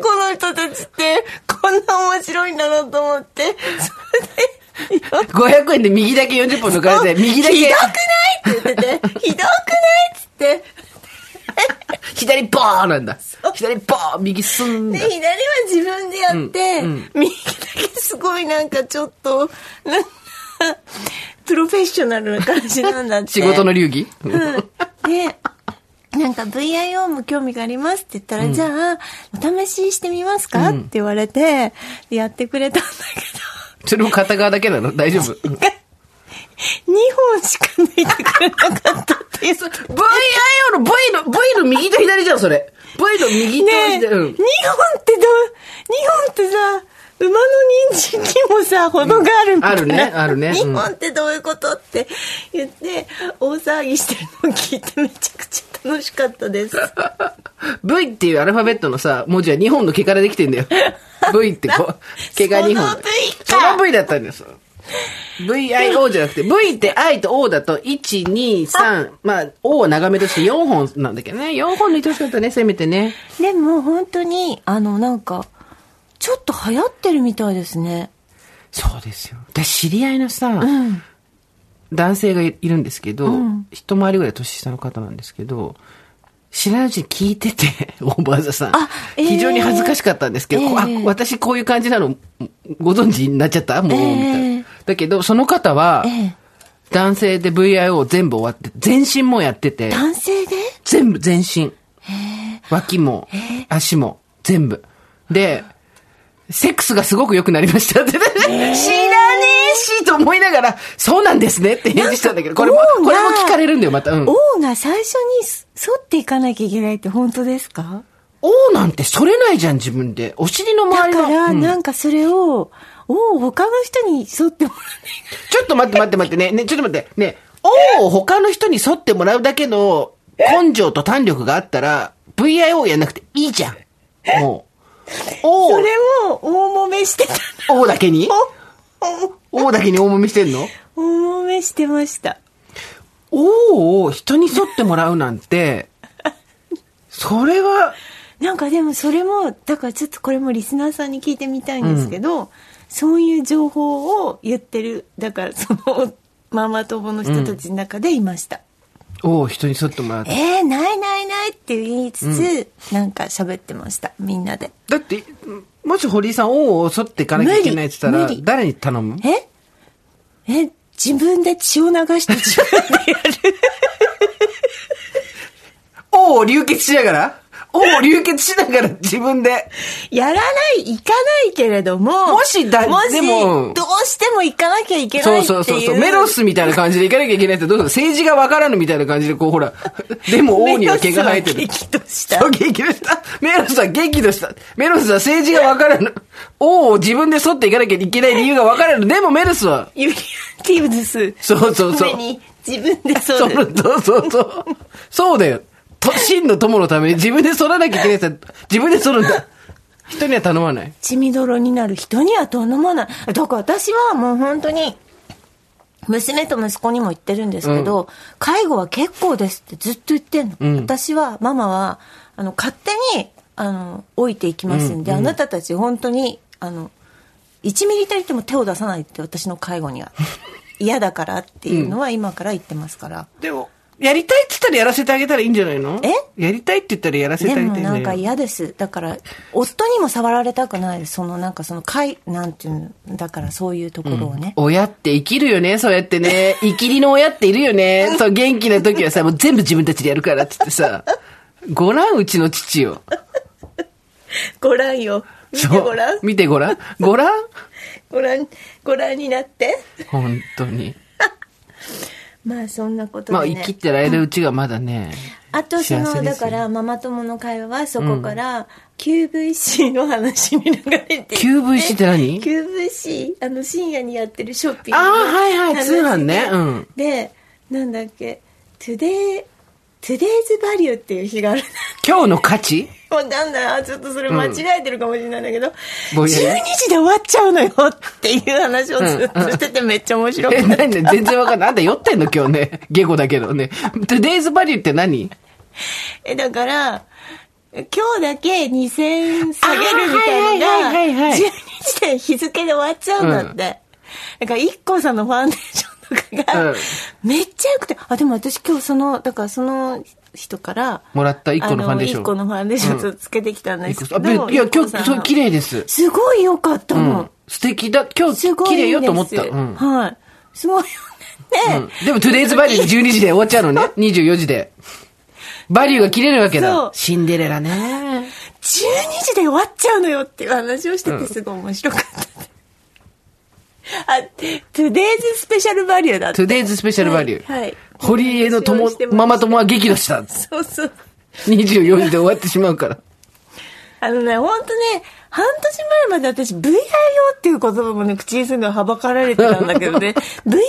この人たちって、こんな面白いんだろうと思って、それで、500円で右だけ40本抜かれて、右だけ。ひどくないって言ってて、*laughs* ひどくないっつって、*laughs* 左ボーンなんだ。左ボーン右スンだ。で、。左は自分でやって、うんうん。右だけすごいなんかちょっと、なんか、プロフェッショナルな感じなんだって。仕事の流儀？うん。で、なんか VIO も興味がありますって言ったら、じゃあ、お試ししてみますか、って言われて、でやってくれたんだけそれも片側だけなの？大丈夫？ど、2本しか抜いてくれなかったっていう。VIO の V の、V の右と左じゃん、それ。V の右と左。2うん本ってどう、2本ってさ、馬の人参にもさ、程があるみたいな。あるねあるねうん2本ってどういうことって言って、大騒ぎしてるのを聞いてめちゃくちゃ楽しかったです。V っていうアルファベットのさ、文字は2本の毛からできてんだよ。*laughs* V ってこう、毛が2本。その V かその V だったんですよ。VIO じゃなくて、V って I と O だと、1、2、3、まあ、O は長めとして4本なんだけどね。4本抜いてほしかったね、せめてね。でも本当に、あの、なんか、ちょっと流行ってるみたいですね。そうですよ。私、知り合いのさ、うん。男性がいいるんですけど、うん一回りぐらい年下の方なんですけど、知らないうちに聞いてて、オーバーザさん。あえー非常に恥ずかしかったんですけど、えーあ、私こういう感じなの、ご存知になっちゃった？もう、えーみたいな。だけど、その方は、ええ。男性で VIO 全部終わって、全身もやってて、男性で？全部全身。脇も、足も、全部。で、セックスがすごく良くなりましたって。知らねえしと思いながら、そうなんですねって返事したんだけど、これも、これも聞かれるんだよ、また。うん。王が最初に沿っていかなきゃいけないって本当ですか？王なんてそれないじゃん、自分で。お尻の周りの。だから、うんなんかそれを、王他の人に沿ってもらちょっと待って待って待ってね。ね、ちょっと待って。ね、王を他の人に沿ってもらうだけの根性と胆力があったら、VIO やんなくていいじゃん。もう。王そ、れを大揉めしてた王だけに？王だけに大揉みしてんの？大揉めしてました。王を人に沿ってもらうなんて、*laughs* それは、なんかでもそれも、だからちょっとこれもリスナーさんに聞いてみたいんですけど、そういう情報を言ってる、だからそのママ友の人たちの中でいました。おお人に沿ってもらって。えー、ないないないって言いつつ、なんか喋ってました、みんなで。だって、もし堀井さん、王を沿っていかなきゃいけないって言ったら誰に頼む？え？え、自分で血を流して自分でやる？*laughs* 王を流血しながら？王を流血しながら自分で。やらない、行かないけれども、もしだもしでもどうしても行かなきゃいけなそいうっていう。そうそうそう。メロスみたいな感じで行かなきゃいけないってどうする？政治がわからぬみたいな感じで、こうほら。*laughs* でも王には毛が生えてる。激怒したそう、激怒した。メロスは激怒した。メロスは政治がわからぬ。*laughs* 王を自分で沿っていかなきゃいけない理由がわからぬ。でもメロスは、ユリアン・ティブス。そうそうそう自分でそうそうそうそう。そうだよ。と真の友のために自分で剃らなきゃいけないって自分で剃るんだ。人には頼まない。血みどろになる人には頼まない。だから私はもう本当に、娘と息子にも言ってるんですけど、介護は結構ですってずっと言ってんの。私は、ママは、あの、勝手に、あの、置いていきますんで、あなたたち本当に、あの、1ミリたりとも手を出さないって私の介護には。嫌だからっていうのは今から言ってますから。でも、やりたいって言ったらやらせてあげたらいいんじゃないの？え？やりたいって言ったらやらせてあでげたいんだよもなんか嫌です。だから、夫にも触られたくないです。そのなんかその、かい、なんていうの、だからそういうところをね。親って生きるよね、そうやってね。*laughs* 生きりの親っているよね。そう、元気な時はさ、もう全部自分たちでやるからって言ってさ。ごらん、うちの父よ。ご覧よ。見てごらん。見てごらん？ごらん？ご覧、ご覧になって。本当に。まあそんなことまあ、でね。生きてられるうちがまだね。あとその、だからママ友の会話はそこから QVC の話に流れてて QVC って何？*laughs* QVC、あの深夜にやってるショッピングああ、はいはい、話通販ね。うん。で、なんだっけ、Today、Today's Value っていう日がある今日の価値？わかんない。あちょっとそれ間違えてるかもしれないんだけど、12ぼんやり時で終わっちゃうのよっていう話をずっとしててめっちゃ面白くえ、て。何？ね全然わかんない。あんた酔ってんの今日ね。下戸だけどね。Today's value って何？え、だから、今日だけ2000円下げるみたいなのが、あーはいはいはいはい12時で日付で終わっちゃうんだって。だから、IKKO さんのファンデーションとかが、うんめっちゃ良くて、あ、でも私今日その、だからその人から、もらった1個のファンデーション。1個のファンデーションをつけてきたんですけど、いや、今日、そう、綺麗です。すごい良かったうの。ん。素敵だ。今日、綺麗よと思った。うん。はい。すごいよね。うんでも、トゥデイズバリュー12時で終わっちゃうのね。*laughs* 24時で。バリューが切れるわけだ。シンデレラね。12時で終わっちゃうのよっていう話をしててすごい面白かった。あ、トゥデイズスペシャルバリューだって。トゥデイズスペシャルバリュー。はい。はい堀江の友ママ友は激怒した。そうそう。*laughs* 24時で終わってしまうから。あのね、ほんとね、半年前まで私 VIO っていう言葉もね、口にするのははばかられてたんだけどね、*laughs* VIO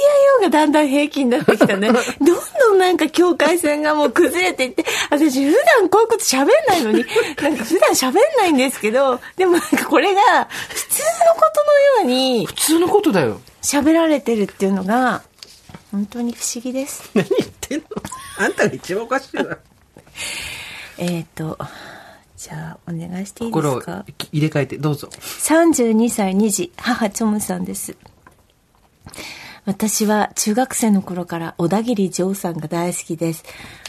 がだんだん平気になってきたね。*laughs* どんどんなんか境界線がもう崩れていって、私普段こういうこと喋んないのに、なんか普段喋んないんですけど、でもなんかこれが普通のことのように普通のことだよ。喋られてるっていうのが、本当に不思議です。何言ってんの？あんたが一番おかしいわ。*laughs* えっ、と、じゃあお願いしていいですか？入れ替えて、どうぞ。32歳2児、母チョムさんです。私は中学生の頃から小田切丈さんが大好きです。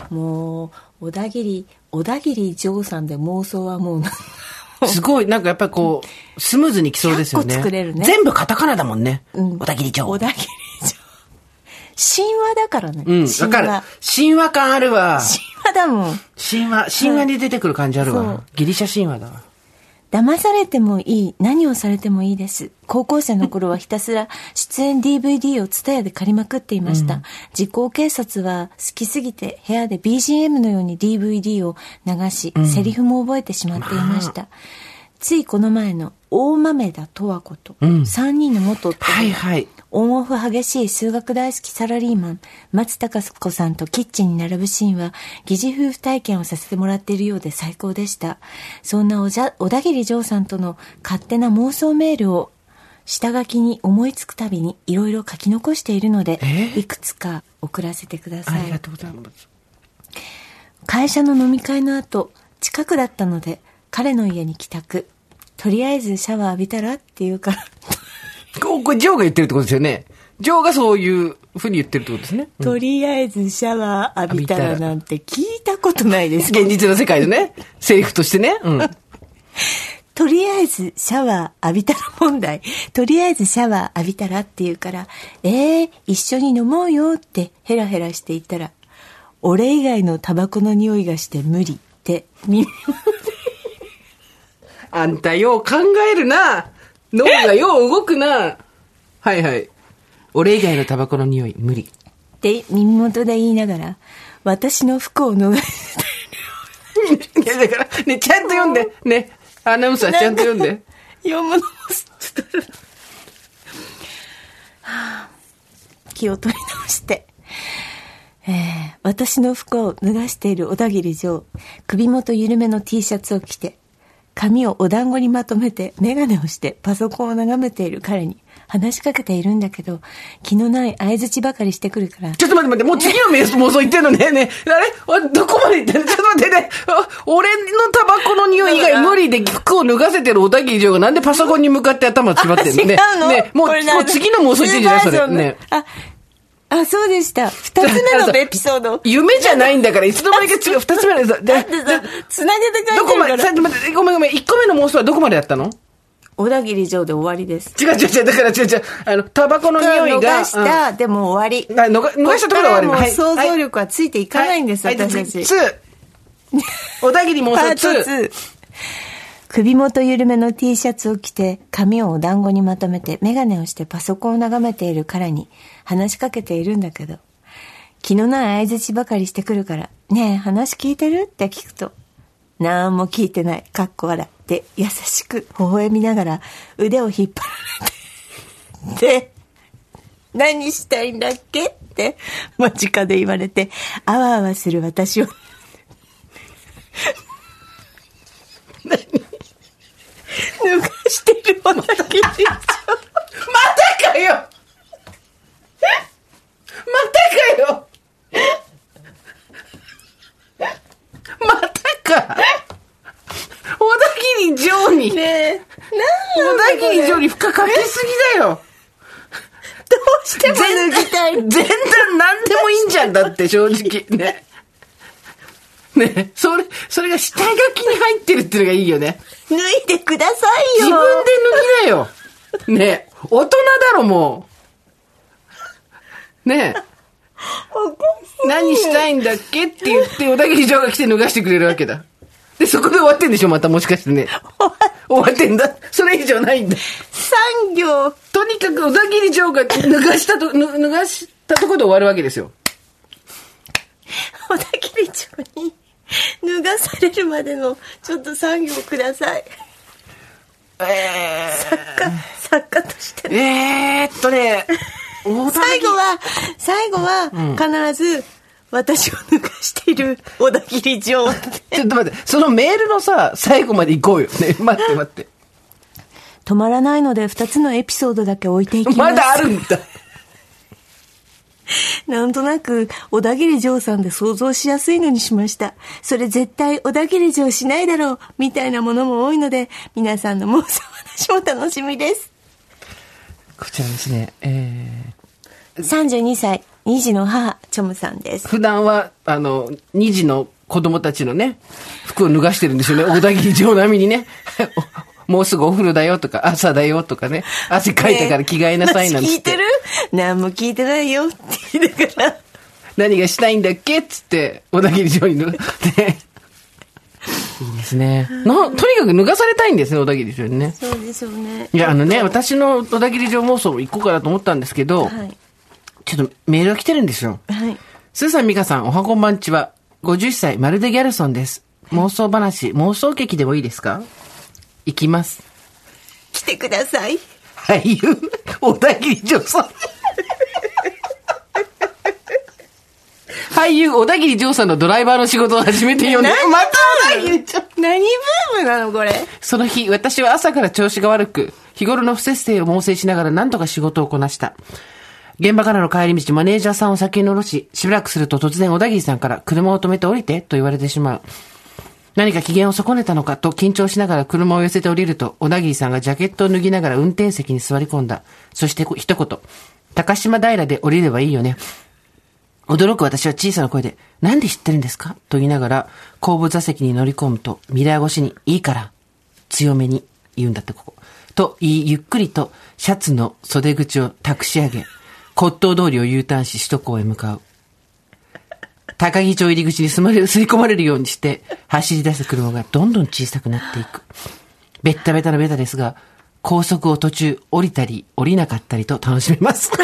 もう、小田切、小田切丈さんで妄想はもう、すごい、なんかやっぱりこう、スムーズに来そうですよね。100個作れるね全部カタカナだもんね。うん小田切町。小田切丈。神話だからね。うん、わ神かる話。。神話感あるわ。神話だもん。神話、神話に出てくる感じあるわ。ギリシャ神話だわ。騙されてもいい。何をされてもいいです。高校生の頃はひたすら出演 DVD をツタヤで借りまくっていました。時効警察は好きすぎて部屋で BGM のように DVD を流し、セリフも覚えてしまっていました。ついこの前の大豆田十和子と、3人の元夫がはいはい。オンオフ激しい数学大好きサラリーマン、松たか子さんとキッチンに並ぶシーンは、疑似夫婦体験をさせてもらっているようで最高でした。そんなおじゃ小田切丈さんとの勝手な妄想メールを、下書きに思いつくたびにいろいろ書き残しているので、えいくつか送らせてくだあさい。りがとうございます。会社の飲み会の後、近くだったので、彼の家に帰宅。とりあえずシャワー浴びたら？って言うから、ここれ、ジョーが言ってるってことですよね。ジョーがそういうふうに言ってるってことですね。とりあえずシャワー浴びたらなんて聞いたことないです。現実の世界でね。セリフとしてね。うん。*laughs* とりあえずシャワー浴びたら問題。とりあえずシャワー浴びたらって言うから、えー、一緒に飲もうよってヘラヘラしていったら、俺以外のタバコの匂いがして無理って耳あんたよう考えるな。脳がよう動くな。はいはい。俺以外のタバコの匂い、無理。って耳元で言いながら、私の服を脱がせて *laughs* いや、だから、ね、ちゃんと読んで。ね。アナウンサーちゃんと読んで。読むのもちょっと、はあ気を取り直して。えー私の服を脱がしている小田切城、首元緩めの T シャツを着て、髪をお団子にまとめて、メガネをしてパソコンを眺めている彼に話しかけているんだけど、気のない相槌ばかりしてくるから、ちょっと待って待って、もう次の瞑想言ってんのね。ね、あれ？あどこまで言ってんの？ちょっと待ってね。あ俺のタバコの匂い以外無理で服を脱がせてる小田切城がなんでパソコンに向かって頭縛ってんの？ね。違うの？ね、もう、もう次の妄想言ってんじゃないそれ。ね。あ、あ、そうでした。二つ目のエピソード。*laughs* 夢じゃないんだから、いつの間にか違う。二つ目のだってさ、つなげて書どこまで、いてるから。さ待って、ごめんごめん。一個目の妄想はどこまでやったの？小田切城で終わりです。違う違う違う。だから違う違う。あの、タバコの匂いが。逃した、でも終わり。あ逃逃したところで終わりもうはい想像力はついていかないんです、はい私たち。はい2。小田切妄想2。2。首元緩めの T シャツを着て、髪をお団子にまとめて、メガネをしてパソコンを眺めている彼に話しかけているんだけど、気のない相づちばかりしてくるから、ねえ、話聞いてる？って聞くと、なんも聞いてない、かっこ笑って、優しく微笑みながら腕を引っ張られて、で、何したいんだっけ？って間近で言われて、あわあわする私を脱がしてる小田切城。またかよまたかよまたか小田切城に、ねえ、小田切城に負荷かけすぎだよどうしても脱ぎたい。全然何でもいい正直ね。*laughs* ねそれそれが下書きに入ってるっていうのがいいよね。脱いでくださいよ。自分で脱ぎなよ。ね大人だろもう。ね。何したいんだっけって言って小田切城が来て脱がしてくれるわけだ。でそこで終わってんでしょまたもしかしてね。終わってんだ。それ以上ないんだ。産業。とにかく小田切城が脱がしたと脱脱がしたところで終わるわけですよ *laughs* 小田切城に脱がされるまでのちょっと産業ください。え作家、作家としてー、。えーっとね *laughs* 最後は、最後は、必ず、私を脱がしている小田切城。ちょっと待って、そのメールのさ、最後まで行こうよ。ね、*laughs* 待って待って。止まらないので、二つのエピソードだけ置いていきます。まだあるんだ。*laughs* なんとなく、小田切城さんで想像しやすいのにしました。それ絶対小田切城しないだろう、みたいなものも多いので、皆さんの妄想話も楽しみです。こちらですね、え32歳、2児の母、チョムさんですー、。普段は、あの、2児の子供たちのね、服を脱がしてるんですよね。小田切城並みにね。もうすぐお風呂だよとか、朝だよとかね。汗かいたから着替えなさいなんて。話聞いてる？何も聞いてないよって言いながら。何がしたいんだっけっつって、小田切城に脱がって。いいですね。な、とにかく脱がされたいんですね、小田切城にね。そうでしょうね。いや、あのね、私の小田切城妄想行こうかなと思ったんですけど、はい。ちょっとメールが来てるんですよ。はい。スーさん、ミカさん、おはこんばんちは。50歳、まるでギャルソンです。妄想話、妄想劇でもいいですか？行きます。来てください。俳優、小田切城さん。俳優、小田切城さんのドライバーの仕事を始めて4年。何また小田切城何ブームなのこれ？その日、私は朝から調子が悪く、日頃の不節制を猛省しながら何とか仕事をこなした。現場からの帰り道、マネージャーさんを先に降ろし、しばらくすると突然小田切さんから車を止めて降りてと言われてしまう。何か機嫌を損ねたのかと緊張しながら車を寄せて降りると、小田切さんがジャケットを脱ぎながら運転席に座り込んだ。そして一言、高島平で降りればいいよね。驚く私は小さな声で、なんで知ってるんですか？と言いながら、後部座席に乗り込むと、ミラー越しに、いいから、強めに言うんだって、ここ。と言い、ゆっくりと、シャツの袖口を託し上げ、骨董通りを U ターンし、首都高へ向かう。高木町入り口に吸まれる、吸い込まれるようにして、走り出す車がどんどん小さくなっていく。ベッタベタなベタですが、高速を途中降りたり降りなかったりと楽しめます。*laughs*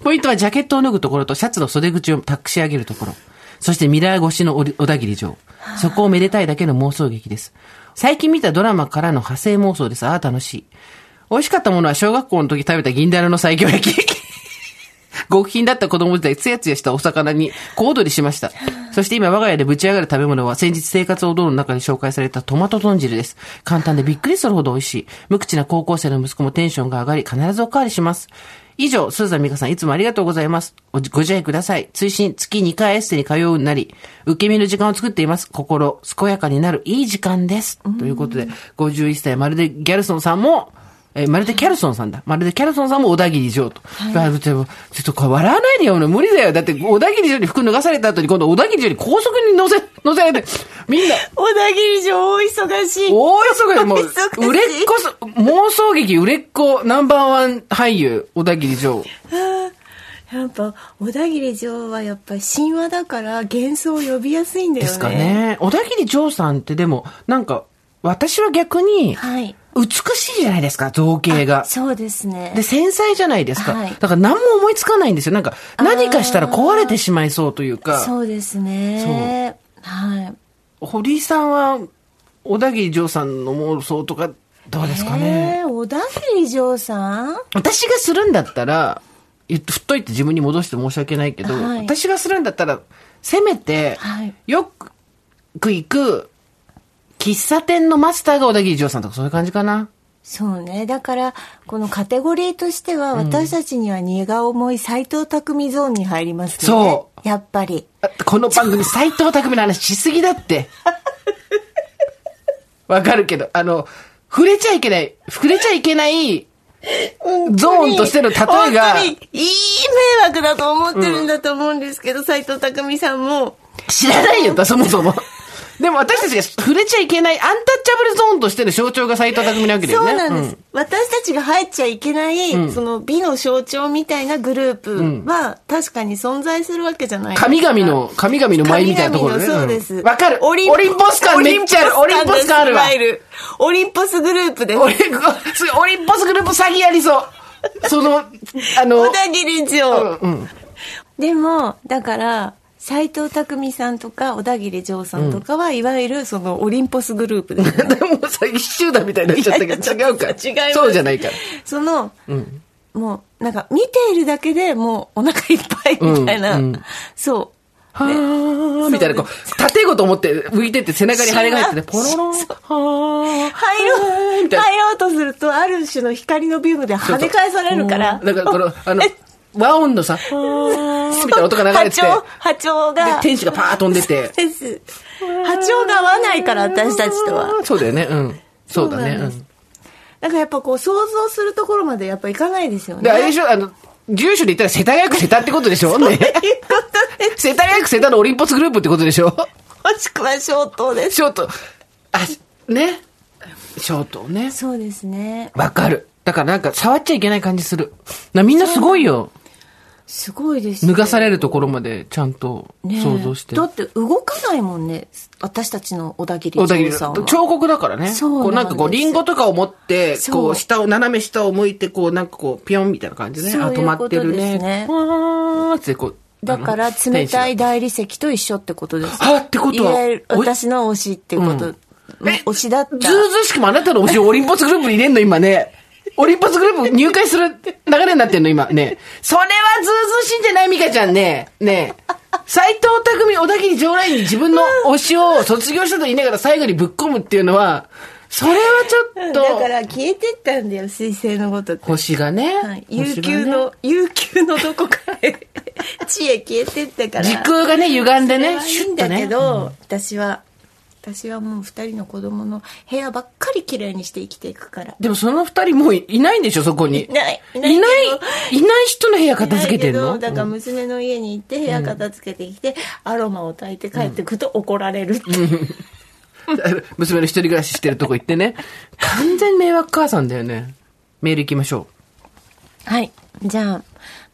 ポイントはジャケットを脱ぐところとシャツの袖口を託し上げるところ。そしてミラー越しの小田切城。そこをめでたいだけの妄想劇です。最近見たドラマからの派生妄想です。ああ、楽しい。美味しかったものは小学校の時食べた銀だらの西京焼き。極貧だった子供時代、つやつやしたお魚に小躍りしました。そして今我が家でぶち上がる食べ物は先日生活をどうの中で紹介されたトマト豚汁です。簡単でびっくりするほど美味しい。無口な高校生の息子もテンションが上がり、必ずおかわりします。以上、スーザンミカさんいつもありがとうございます。おご自愛ください。追伸月2回エッセに通うなり、受け身の時間を作っています。心、健やかになるいい時間です。ということで、51歳、まるでギャルソンさんも、えーまるでキャルソンさんだ。まるでキャルソンさんも小田切城と。あのちょっとちょっとこれ笑わないでよ。無理だよ。だって、小田切城に服脱がされた後に、今度小田切城に高速に乗せ、乗せられて、みんな、小田切城大忙しい。大忙し、もう、売れっ子そ、妄想劇売れっ子ナンバーワン俳優、小田切城。やっぱ小田切城はやっぱり神話だから幻想を呼びやすいんだよね。ですかね。小田切城さんってでも、なんか、私は逆に、はい。美しいじゃないですか、造形が。そうですね。で、繊細じゃないですか。はいだから何も思いつかないんですよ。なんか、何かしたら壊れてしまいそうというか。そうですね。はい。堀井さんは、小田切城さんの妄想とか、どうですかね。えー、小田切城さん？私がするんだったら、言っ振っといて自分に戻して申し訳ないけど、はい私がするんだったら、せめて、はいよく行く、喫茶店のマスターが小田切城さんとかそういう感じかな。そうね。だから、このカテゴリーとしては、私たちには荷が重い斎藤匠ゾーンに入りますね。。そうやっぱり。あこの番組、斎藤匠の話しすぎだって。*laughs* わかるけど、あの、触れちゃいけない、触れちゃいけない、ゾーンとしての例えがいい迷惑だと思ってるんだと思うんですけど、斎藤匠さんも。知らないよ、そもそも。でも私たちが触れちゃいけないアンタッチャブルゾーンとしての象徴が斎藤匠なわけだそよね。うなんです。私たちが入っちゃいけない、その美の象徴みたいなグループは、確かに存在するわけじゃない神々の、神々の舞みたいなところね。そうです。んわかる。オオリリンポス感めっちゃある。オリンポス感あるわ。オリンポスグループです。オリンポスグループ詐欺やりそう。その、あの、*laughs* 小田切城。うんうん。でも、だから、斎藤匠さんとか、小田切城さんとかは、いわゆるそのオリンポスグループです、ね。で *laughs* もさ、一周だみたいになっちゃったけど、違うか。違いますそうじゃないから。その、もう、なんか、見ているだけでもうお腹いっぱいみたいな。うんうんそう。はーみたいな、こう、縦ごと思って浮いてって背中に羽が入ってて、ポロロン、はー入ろう、入ろうとすると、ある種の光のビームで跳ね返されるから。だから、この、あの、*laughs* 和音のさ、はーみたいな音が流れてて、波長、波長でが。天使がパーッ飛んでて。*laughs* です。波長が合わないから、私たちとは。そうだよね、うん。そうだね、そうなんですうん。だからやっぱこう、想像するところまでやっぱいかないですよね。で、あれでしょ、あの、住所で言ったら世田谷区瀬田ってことでしょね。*laughs* 世田谷区瀬田のオリンポスグループってことでしょ？もしくは消灯です。ショート、あ、ね。ショートね。そうですね。わかる。だからなんか触っちゃいけない感じする。なみんなすごいよ。すごいですよ脱がされるところまでちゃんと想像して。だって動かないもんね。私たちの小田切小田切城さんは。彫刻だからね。そうなんですこうなんかこう、リンゴとかを持って、こう、下を、斜め下を向いて、こう、なんかこう、ピョンみたいな感じでね。あ、止まってるね。すねわーってこう。だから冷たい天大理石と一緒ってことです。あってことは私の推しってこと。うんえ推しだった。使ずうずうしくもあなたの推しをオリンポスグループに入れんの今ね。オリンポスグループ入会する流れになってんの？今ね。それはずうずうしいんじゃない？ミカちゃんね。ね斎藤匠小田切上来に自分の推しを卒業したと言いながら最後にぶっ込むっていうのは、それはちょっと。だから消えてったんだよ、水星のごとく。星がね。はい、悠久の、悠久のどこかへ、地へ消えてったから。時空がね、歪んでね、シュッとね。ど、私は、私はもう二人の子供の部屋ばっかり綺麗にして生きていくから。でもその二人もういないんでしょ、そこに。いない。いない、いない人の部屋片付けてんの？だから娘の家に行って部屋片付けてきて、アロマを焚いて帰ってくると怒られるって。*laughs* 娘の一人暮らししてるとこ行ってね。完全迷惑母さんだよね。メール行きましょはい。じゃあ、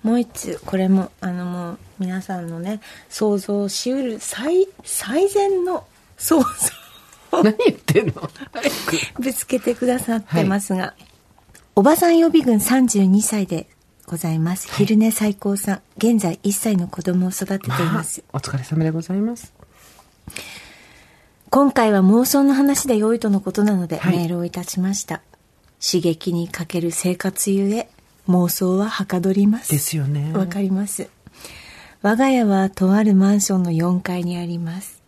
もう一つ、これも、あのもう、皆さんのね、想像しうる最、最善の想像う。何言ってんの？*laughs* ぶつけてくださってますが、おばさん予備軍32歳でございます。昼寝最高さん。現在1歳の子供を育てています。お疲れ様でございます。今回は妄想の話で良いとのことなのではいメールをいたしました。刺激に欠ける生活ゆえ、妄想ははかどります。ですよね。わかります。我が家はとあるマンションの4階にあります。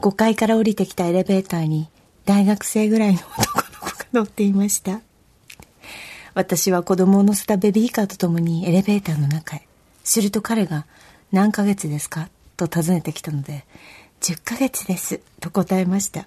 5階から降りてきたエレベーターに大学生ぐらいの男の子が乗っていました。私は子供を乗せたベビーカーと共にエレベーターの中へ。すると彼が何ヶ月ですか？と尋ねてきたので、10ヶ月ですと答えました。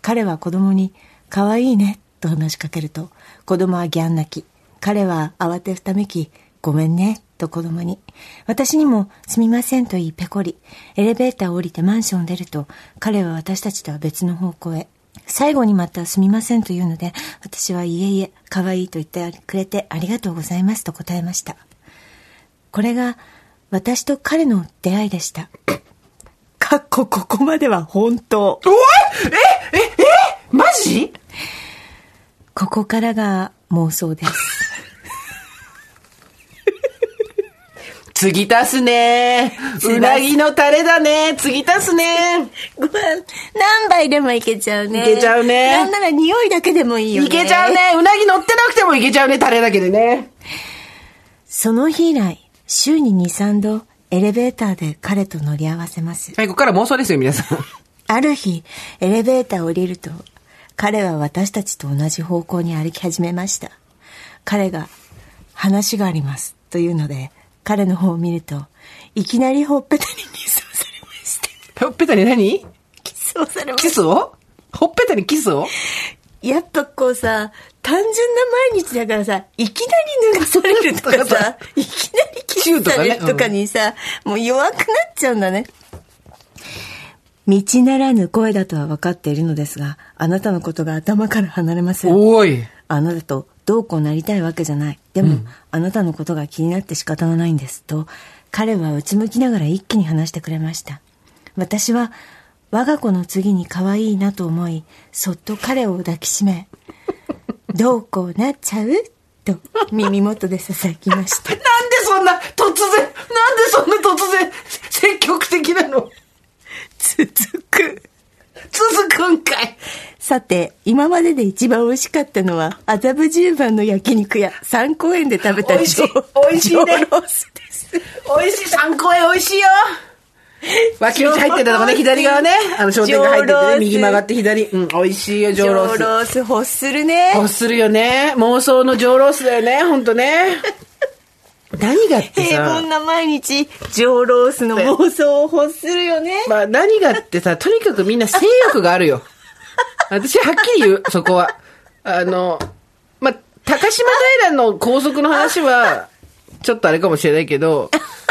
彼は子供に可愛いねと話しかけると、子供はギャン泣き。彼は慌てふためき、ごめんねと子供に。私にもすみませんと言いペコリ。エレベーターを降りてマンションを出ると、彼は私たちとは別の方向へ。最後にまたすみませんと言うので、私はいえいえ、可愛いと言ってくれてありがとうございますと答えました。これが私と彼の出会いでした。*coughs* かっこここまでは本当。おいえ？え？え？マジ？ここからが妄想です。継ぎ足すねうなぎのタレだね継ぎ足すね *laughs* ご飯何杯でもいけちゃうね。いけちゃうねなんなら匂いだけでもいいよね。いけちゃう。ねうなぎ乗ってなくてもいけちゃうねタレだけでね。その日以来、週に2、3度、エレベーターで彼と乗り合わせます。はい、ここから妄想ですよ、皆さん。ある日、エレベーターを降りると、彼は私たちと同じ方向に歩き始めました。彼が、話があります、というので、彼の方を見ると、いきなりほっぺたにキスをされました。ほっぺたに何？キスをされました。キスを？ほっぺたにキスを？やっぱこうさ、単純な毎日だからさ、いきなり脱がされるとかさ、*laughs* いきなりキスされるとかにさ、もう弱くなっちゃうんだね。道ならぬ声だとは分かっているのですが、あなたのことが頭から離れません。おい。あなたとどうこうなりたいわけじゃない。でも、あなたのことが気になって仕方がないんです。と、彼はうつむきながら一気に話してくれました。私は、我が子の次に可愛いなと思い、そっと彼を抱きしめ、*laughs* どうこうなっちゃう？と耳元で囁きました。*laughs* なんでそんな突然、なんでそんな突然、積極的なの？続く。続くんかいさて、今までで一番美味しかったのは、麻布十番の焼肉屋、三公園で食べた美味しい上美味しいね上ロースです。美味しい、参考へ美味しいよ脇道入ってたとこね、左側ね。あの商店街入っててね、右曲がって左。うん、美味しいよ、上ロース。上ロース欲するね。欲するよね。妄想の上ロースだよね、ほんとね。何がってさ平凡、な毎日、上ロースの妄想を欲するよね。まあ何がってさ、とにかくみんな性欲があるよ。*laughs* 私はっきり言う、そこは。あの、まあ、高島平の高速の話は、ちょっとあれかもしれないけど、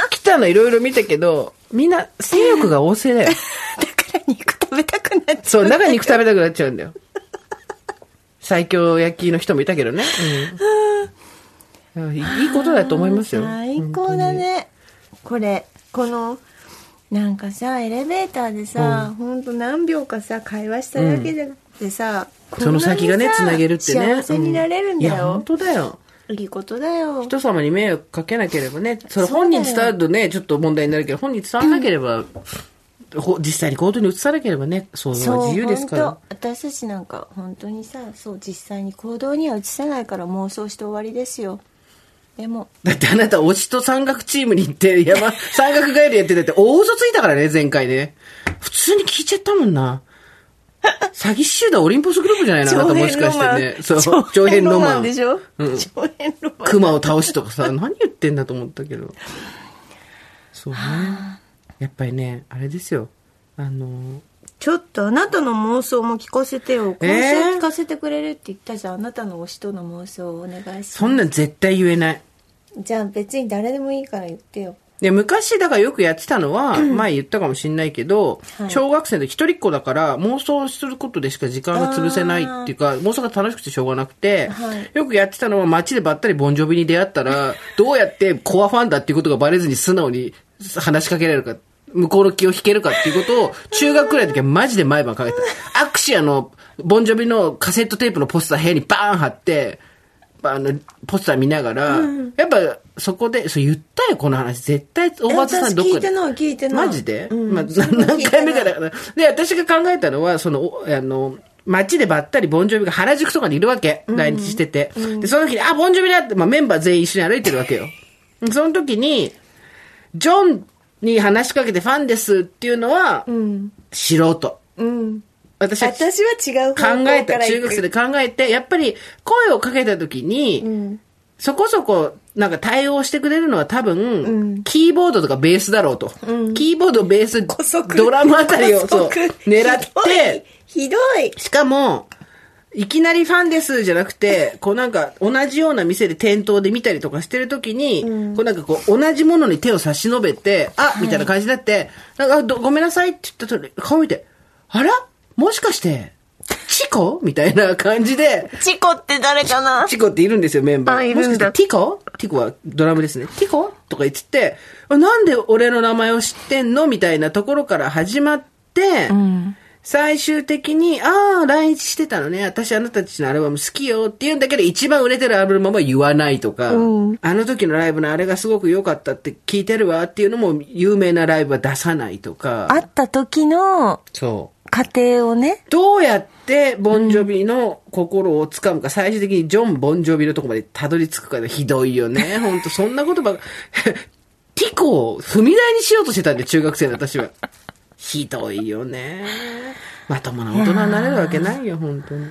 来たのいろいろ見たけど、みんな性欲が旺盛だよ。*laughs* だから肉食べたくなっちゃう。そう、中肉食べたくなっちゃうんだよ。最強焼きの人もいたけどね。うん。いいことだと思いますよ。最高だね。これ、この、なんかさ、エレベーターでさ、ほんと何秒かさ、会話しただけでさ、こんその先がね、つなげるってね。幸せになれるんだういや、よ本。当だよ。いいことだよ。人様に迷惑かけなければね、それ本人伝わるとね、ちょっと問題になるけど、本人伝わらなければ、ほ実際に行動に移さなければね、想像は自由ですから。私たちなんか本当にさそう実際に行動には移せないから妄想して終わりですよでもだってあなた、推しと山岳チームに行って、山、山岳ガイドやってたって、大嘘ついたからね、前回ね。普通に聞いちゃったもんな。詐欺師集団オリンポスグループじゃないの *laughs* あなたもしかしてね。そう、長編ロマン。でしょ、うん長編ロマン熊を倒しとかさ、何言ってんだと思ったけど。そうね。やっぱりね、あれですよ。あの、ちょっとあなたの妄想も聞かせてよ。今えー？週聞かせてくれるって言ったじゃん。あなたの推しとの妄想をお願いします。そんなん絶対言えない。じゃあ別に誰でもいいから言ってよ。で、昔、だからよくやってたのは、*clears throat* 前言ったかもしんないけど、はい小学生で一人っ子だから、妄想することでしか時間が潰せないっていうか、妄想が楽しくてしょうがなくて、はいよくやってたのは街でばったりボンジョビに出会ったら、どうやってコアファンだっていうことがバレずに素直に話しかけられるか、向こうの気を引けるかっていうことを、中学くらいの時はマジで毎晩かけてた。アクシアの、ボンジョビのカセットテープのポスター部屋にバーン貼って、あの、ポスター見ながら、やっぱ、そこで、そう言ったよ、この話。絶対、大場さんどこ聞いてない聞いてないマジで、うんまあ、何回目かだから。で、私が考えたのは、その、おあの、街でばったりボンジョビが原宿とかにいるわけ。来日してて。で、その時に、あ、ボンジョビだって、まあメンバー全員一緒に歩いてるわけよ。その時に、ジョンに話しかけてファンですっていうのは、うん。素人。うん。私は私は違う方向考えた、中学生で考えて、やっぱり声をかけた時に、うん。そこそこ、なんか対応してくれるのは多分、うん。キーボードとかベースだろうと。うん。キーボード、ベースドラムあたりをそう狙って、ひどい。しかも、いきなりファンですじゃなくて、こうなんか同じような店で店頭で見たりとかしてるときに、こうなん。かこう同じものに手を差し伸べて、あ、みたいな感じになって、なんかごめんなさいって言ったと顔見て、あらもしかして、チコ？みたいな感じで、チコって誰かな？チコっているんですよ、メンバー。あいるんだもしかして、ティコティコはドラムですね。ティコとか言ってなんで俺の名前を知ってんの？みたいなところから始まって、うん。最終的に、ああ、来日してたのね。私あなたたちのアルバム好きよって言うんだけど、一番売れてるアルバムは言わないとか、うんあの時のライブのあれがすごく良かったって聞いてるわっていうのも、有名なライブは出さないとか。会った時のそう。過程をね。どうやってボンジョビの心をつかむか、最終的にジョン・ボンジョビのとこまでたどり着くかでひどいよね。ほんと、そんなことばっかティコを踏み台にしようとしてたんで、中学生の私は。ひどいよね。まともな大人になれるわけないよ、本当に。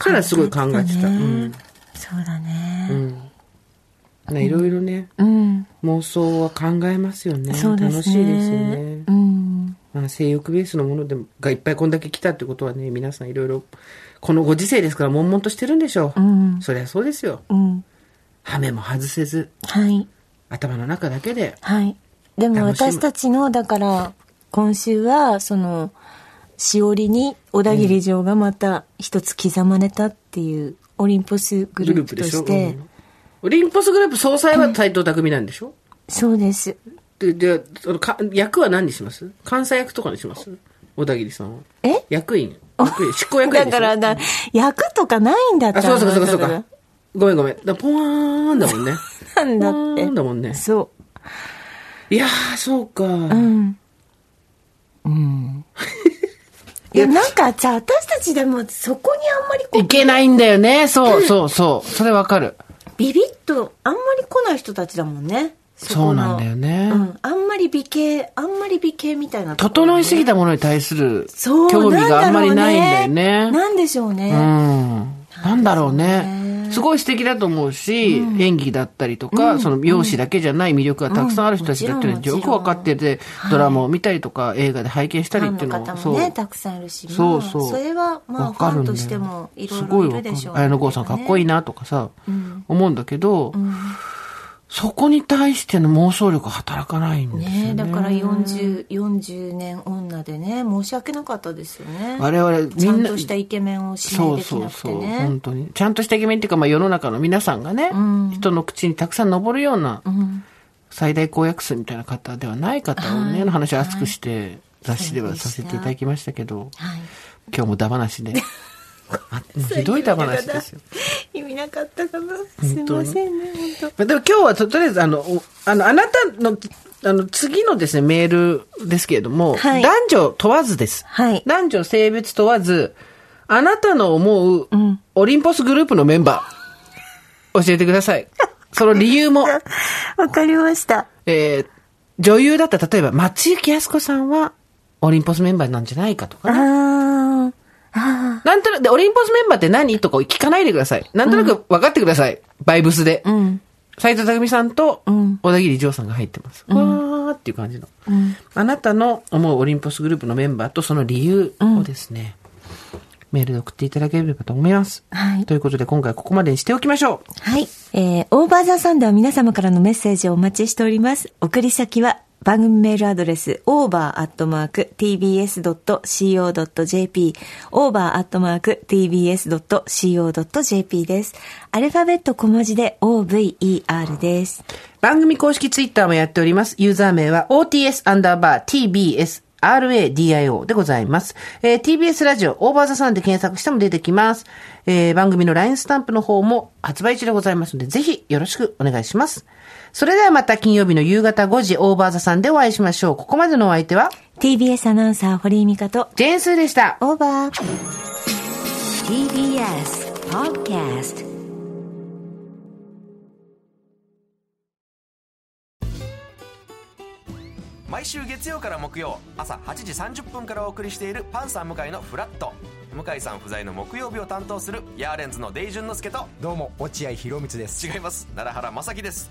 それはすごい考えてた。うん。そうだね。うん。ねいろいろね、うん。妄想は考えますよね。ね。楽しいですよね。うん。まあ、性欲ベースのものでもがいっぱいこんだけ来たってことはね、皆さんいろいろ、このご時世ですから、悶々としてるんでしょう。うん。そりゃそうですよ。うん。ハメも外せず、はい。頭の中だけで。はい。でも私たちの、だから、今週は、その、しおりに小田切城がまた一つ刻まれたっていう、オリンポスグループとして、うんオリンポスグループ総裁は斎藤匠なんでしょ、そうです。で、で、そのか役は何にします？監査役とかにします？小田切さんは。え？役員。役員執行役員でしょだから、だ、役とかないんだったあ、ら。そうそうそうそうだか。ごめんごめん。だポワーンだもんね。*laughs* なんだポワ。ーンだもんね。そいやー、そうか。う。うん。*laughs* うん。いや、なんか、じゃあ私たちでもそこにあんまりこいけないんだよね。そうそうそう。それわかる。う、ビビッと、あんまり来ない人たちだもんね。そうなんだよね。うん。あんまり美形、あんまり美形みたいなところ整ねいすぎたものに対するそう興味があんまりないんだよね。なんでしょうね。うん。なんだろうね。ね。すごい素敵だと思うし、演技だったりとか、その容姿だけじゃない魅力がたくさんある人たちだっていうのよくわかってて、ドラマを見たりとか、映画で拝見したりっていうのは、の方もね、たくさんいるし、そうまあそうそれは、まあ、ファンとしてもいろいすごろいるるでしょう、綾野剛さんかっこいいなとかさ、ん。思うんだけど、そこに対しての妄想力が働かないんですよね。ねだから40、40年女でね、申し訳なかったですよね。我々みんなちゃんとしたイケメンを指そう名できなくてそうそう、ね。本当に。ちゃんとしたイケメンっていうか、まあ世の中の皆さんがね、ん人の口にたくさん上るような、うん最大公約数みたいな方ではない方をね、はいの話を熱くして、雑誌ではさせていただきましたけど、はい。今日もダ話で。*laughs* あひどいダ話ですよ。意味なかったかな。すい本当にませんね、本まあでも今日はととりあえず、あの、おあの、あなたの、あの、次のですね、メールですけれども、はい男女問わずです。はい男女性別問わず、あなたの思う、んオリンポスグループのメンバー、教えてください。*laughs* その理由も、当。わかりました。えー女優だったら例えば、松雪康子さんは、オリンポスメンバーなんじゃないかとかあね。なんとなく、で、オリンポスメンバーって何とか聞かないでください。なんとなく分かってください。バイブスでー。。うん。斎藤匠さんとん、小田切丈さんが入ってます。わーーっていう感じの。あなたの思うオリンポスグループのメンバーとその理由をですね、メールで送っていただければと思います。はいということで今回ここまでにしておきましょう。はい。えー、オーバーザサンでは皆様からのメッセージをお待ちしております。送り先は番組メールアドレス over.tbs.co.jp over.tbs.co.jp です。アルファベット小文字で over です。番組公式ツイッターもやっております。ユーザー名は OTS アンダーバー TBS RADIO でございます。えー TBS ラジオオーバーザさんで検索しても出てきます。えー番組の LINE スタンプの方も発売中でございますので、ぜひよろしくお願いします。それではまた金曜日の夕方5時オーバーザさんでお会いしましょう。ここまでのお相手は？TBS アナウンサー堀井美香とジェーンスーでした。オーバー。TBS Podcast 毎週月曜から木曜朝8時30分からお送りしているパンサー向井のフラット向井さん不在の木曜日を担当するヤーレンズのデイジュンの之介とどうも落合博満です違います奈良原正樹です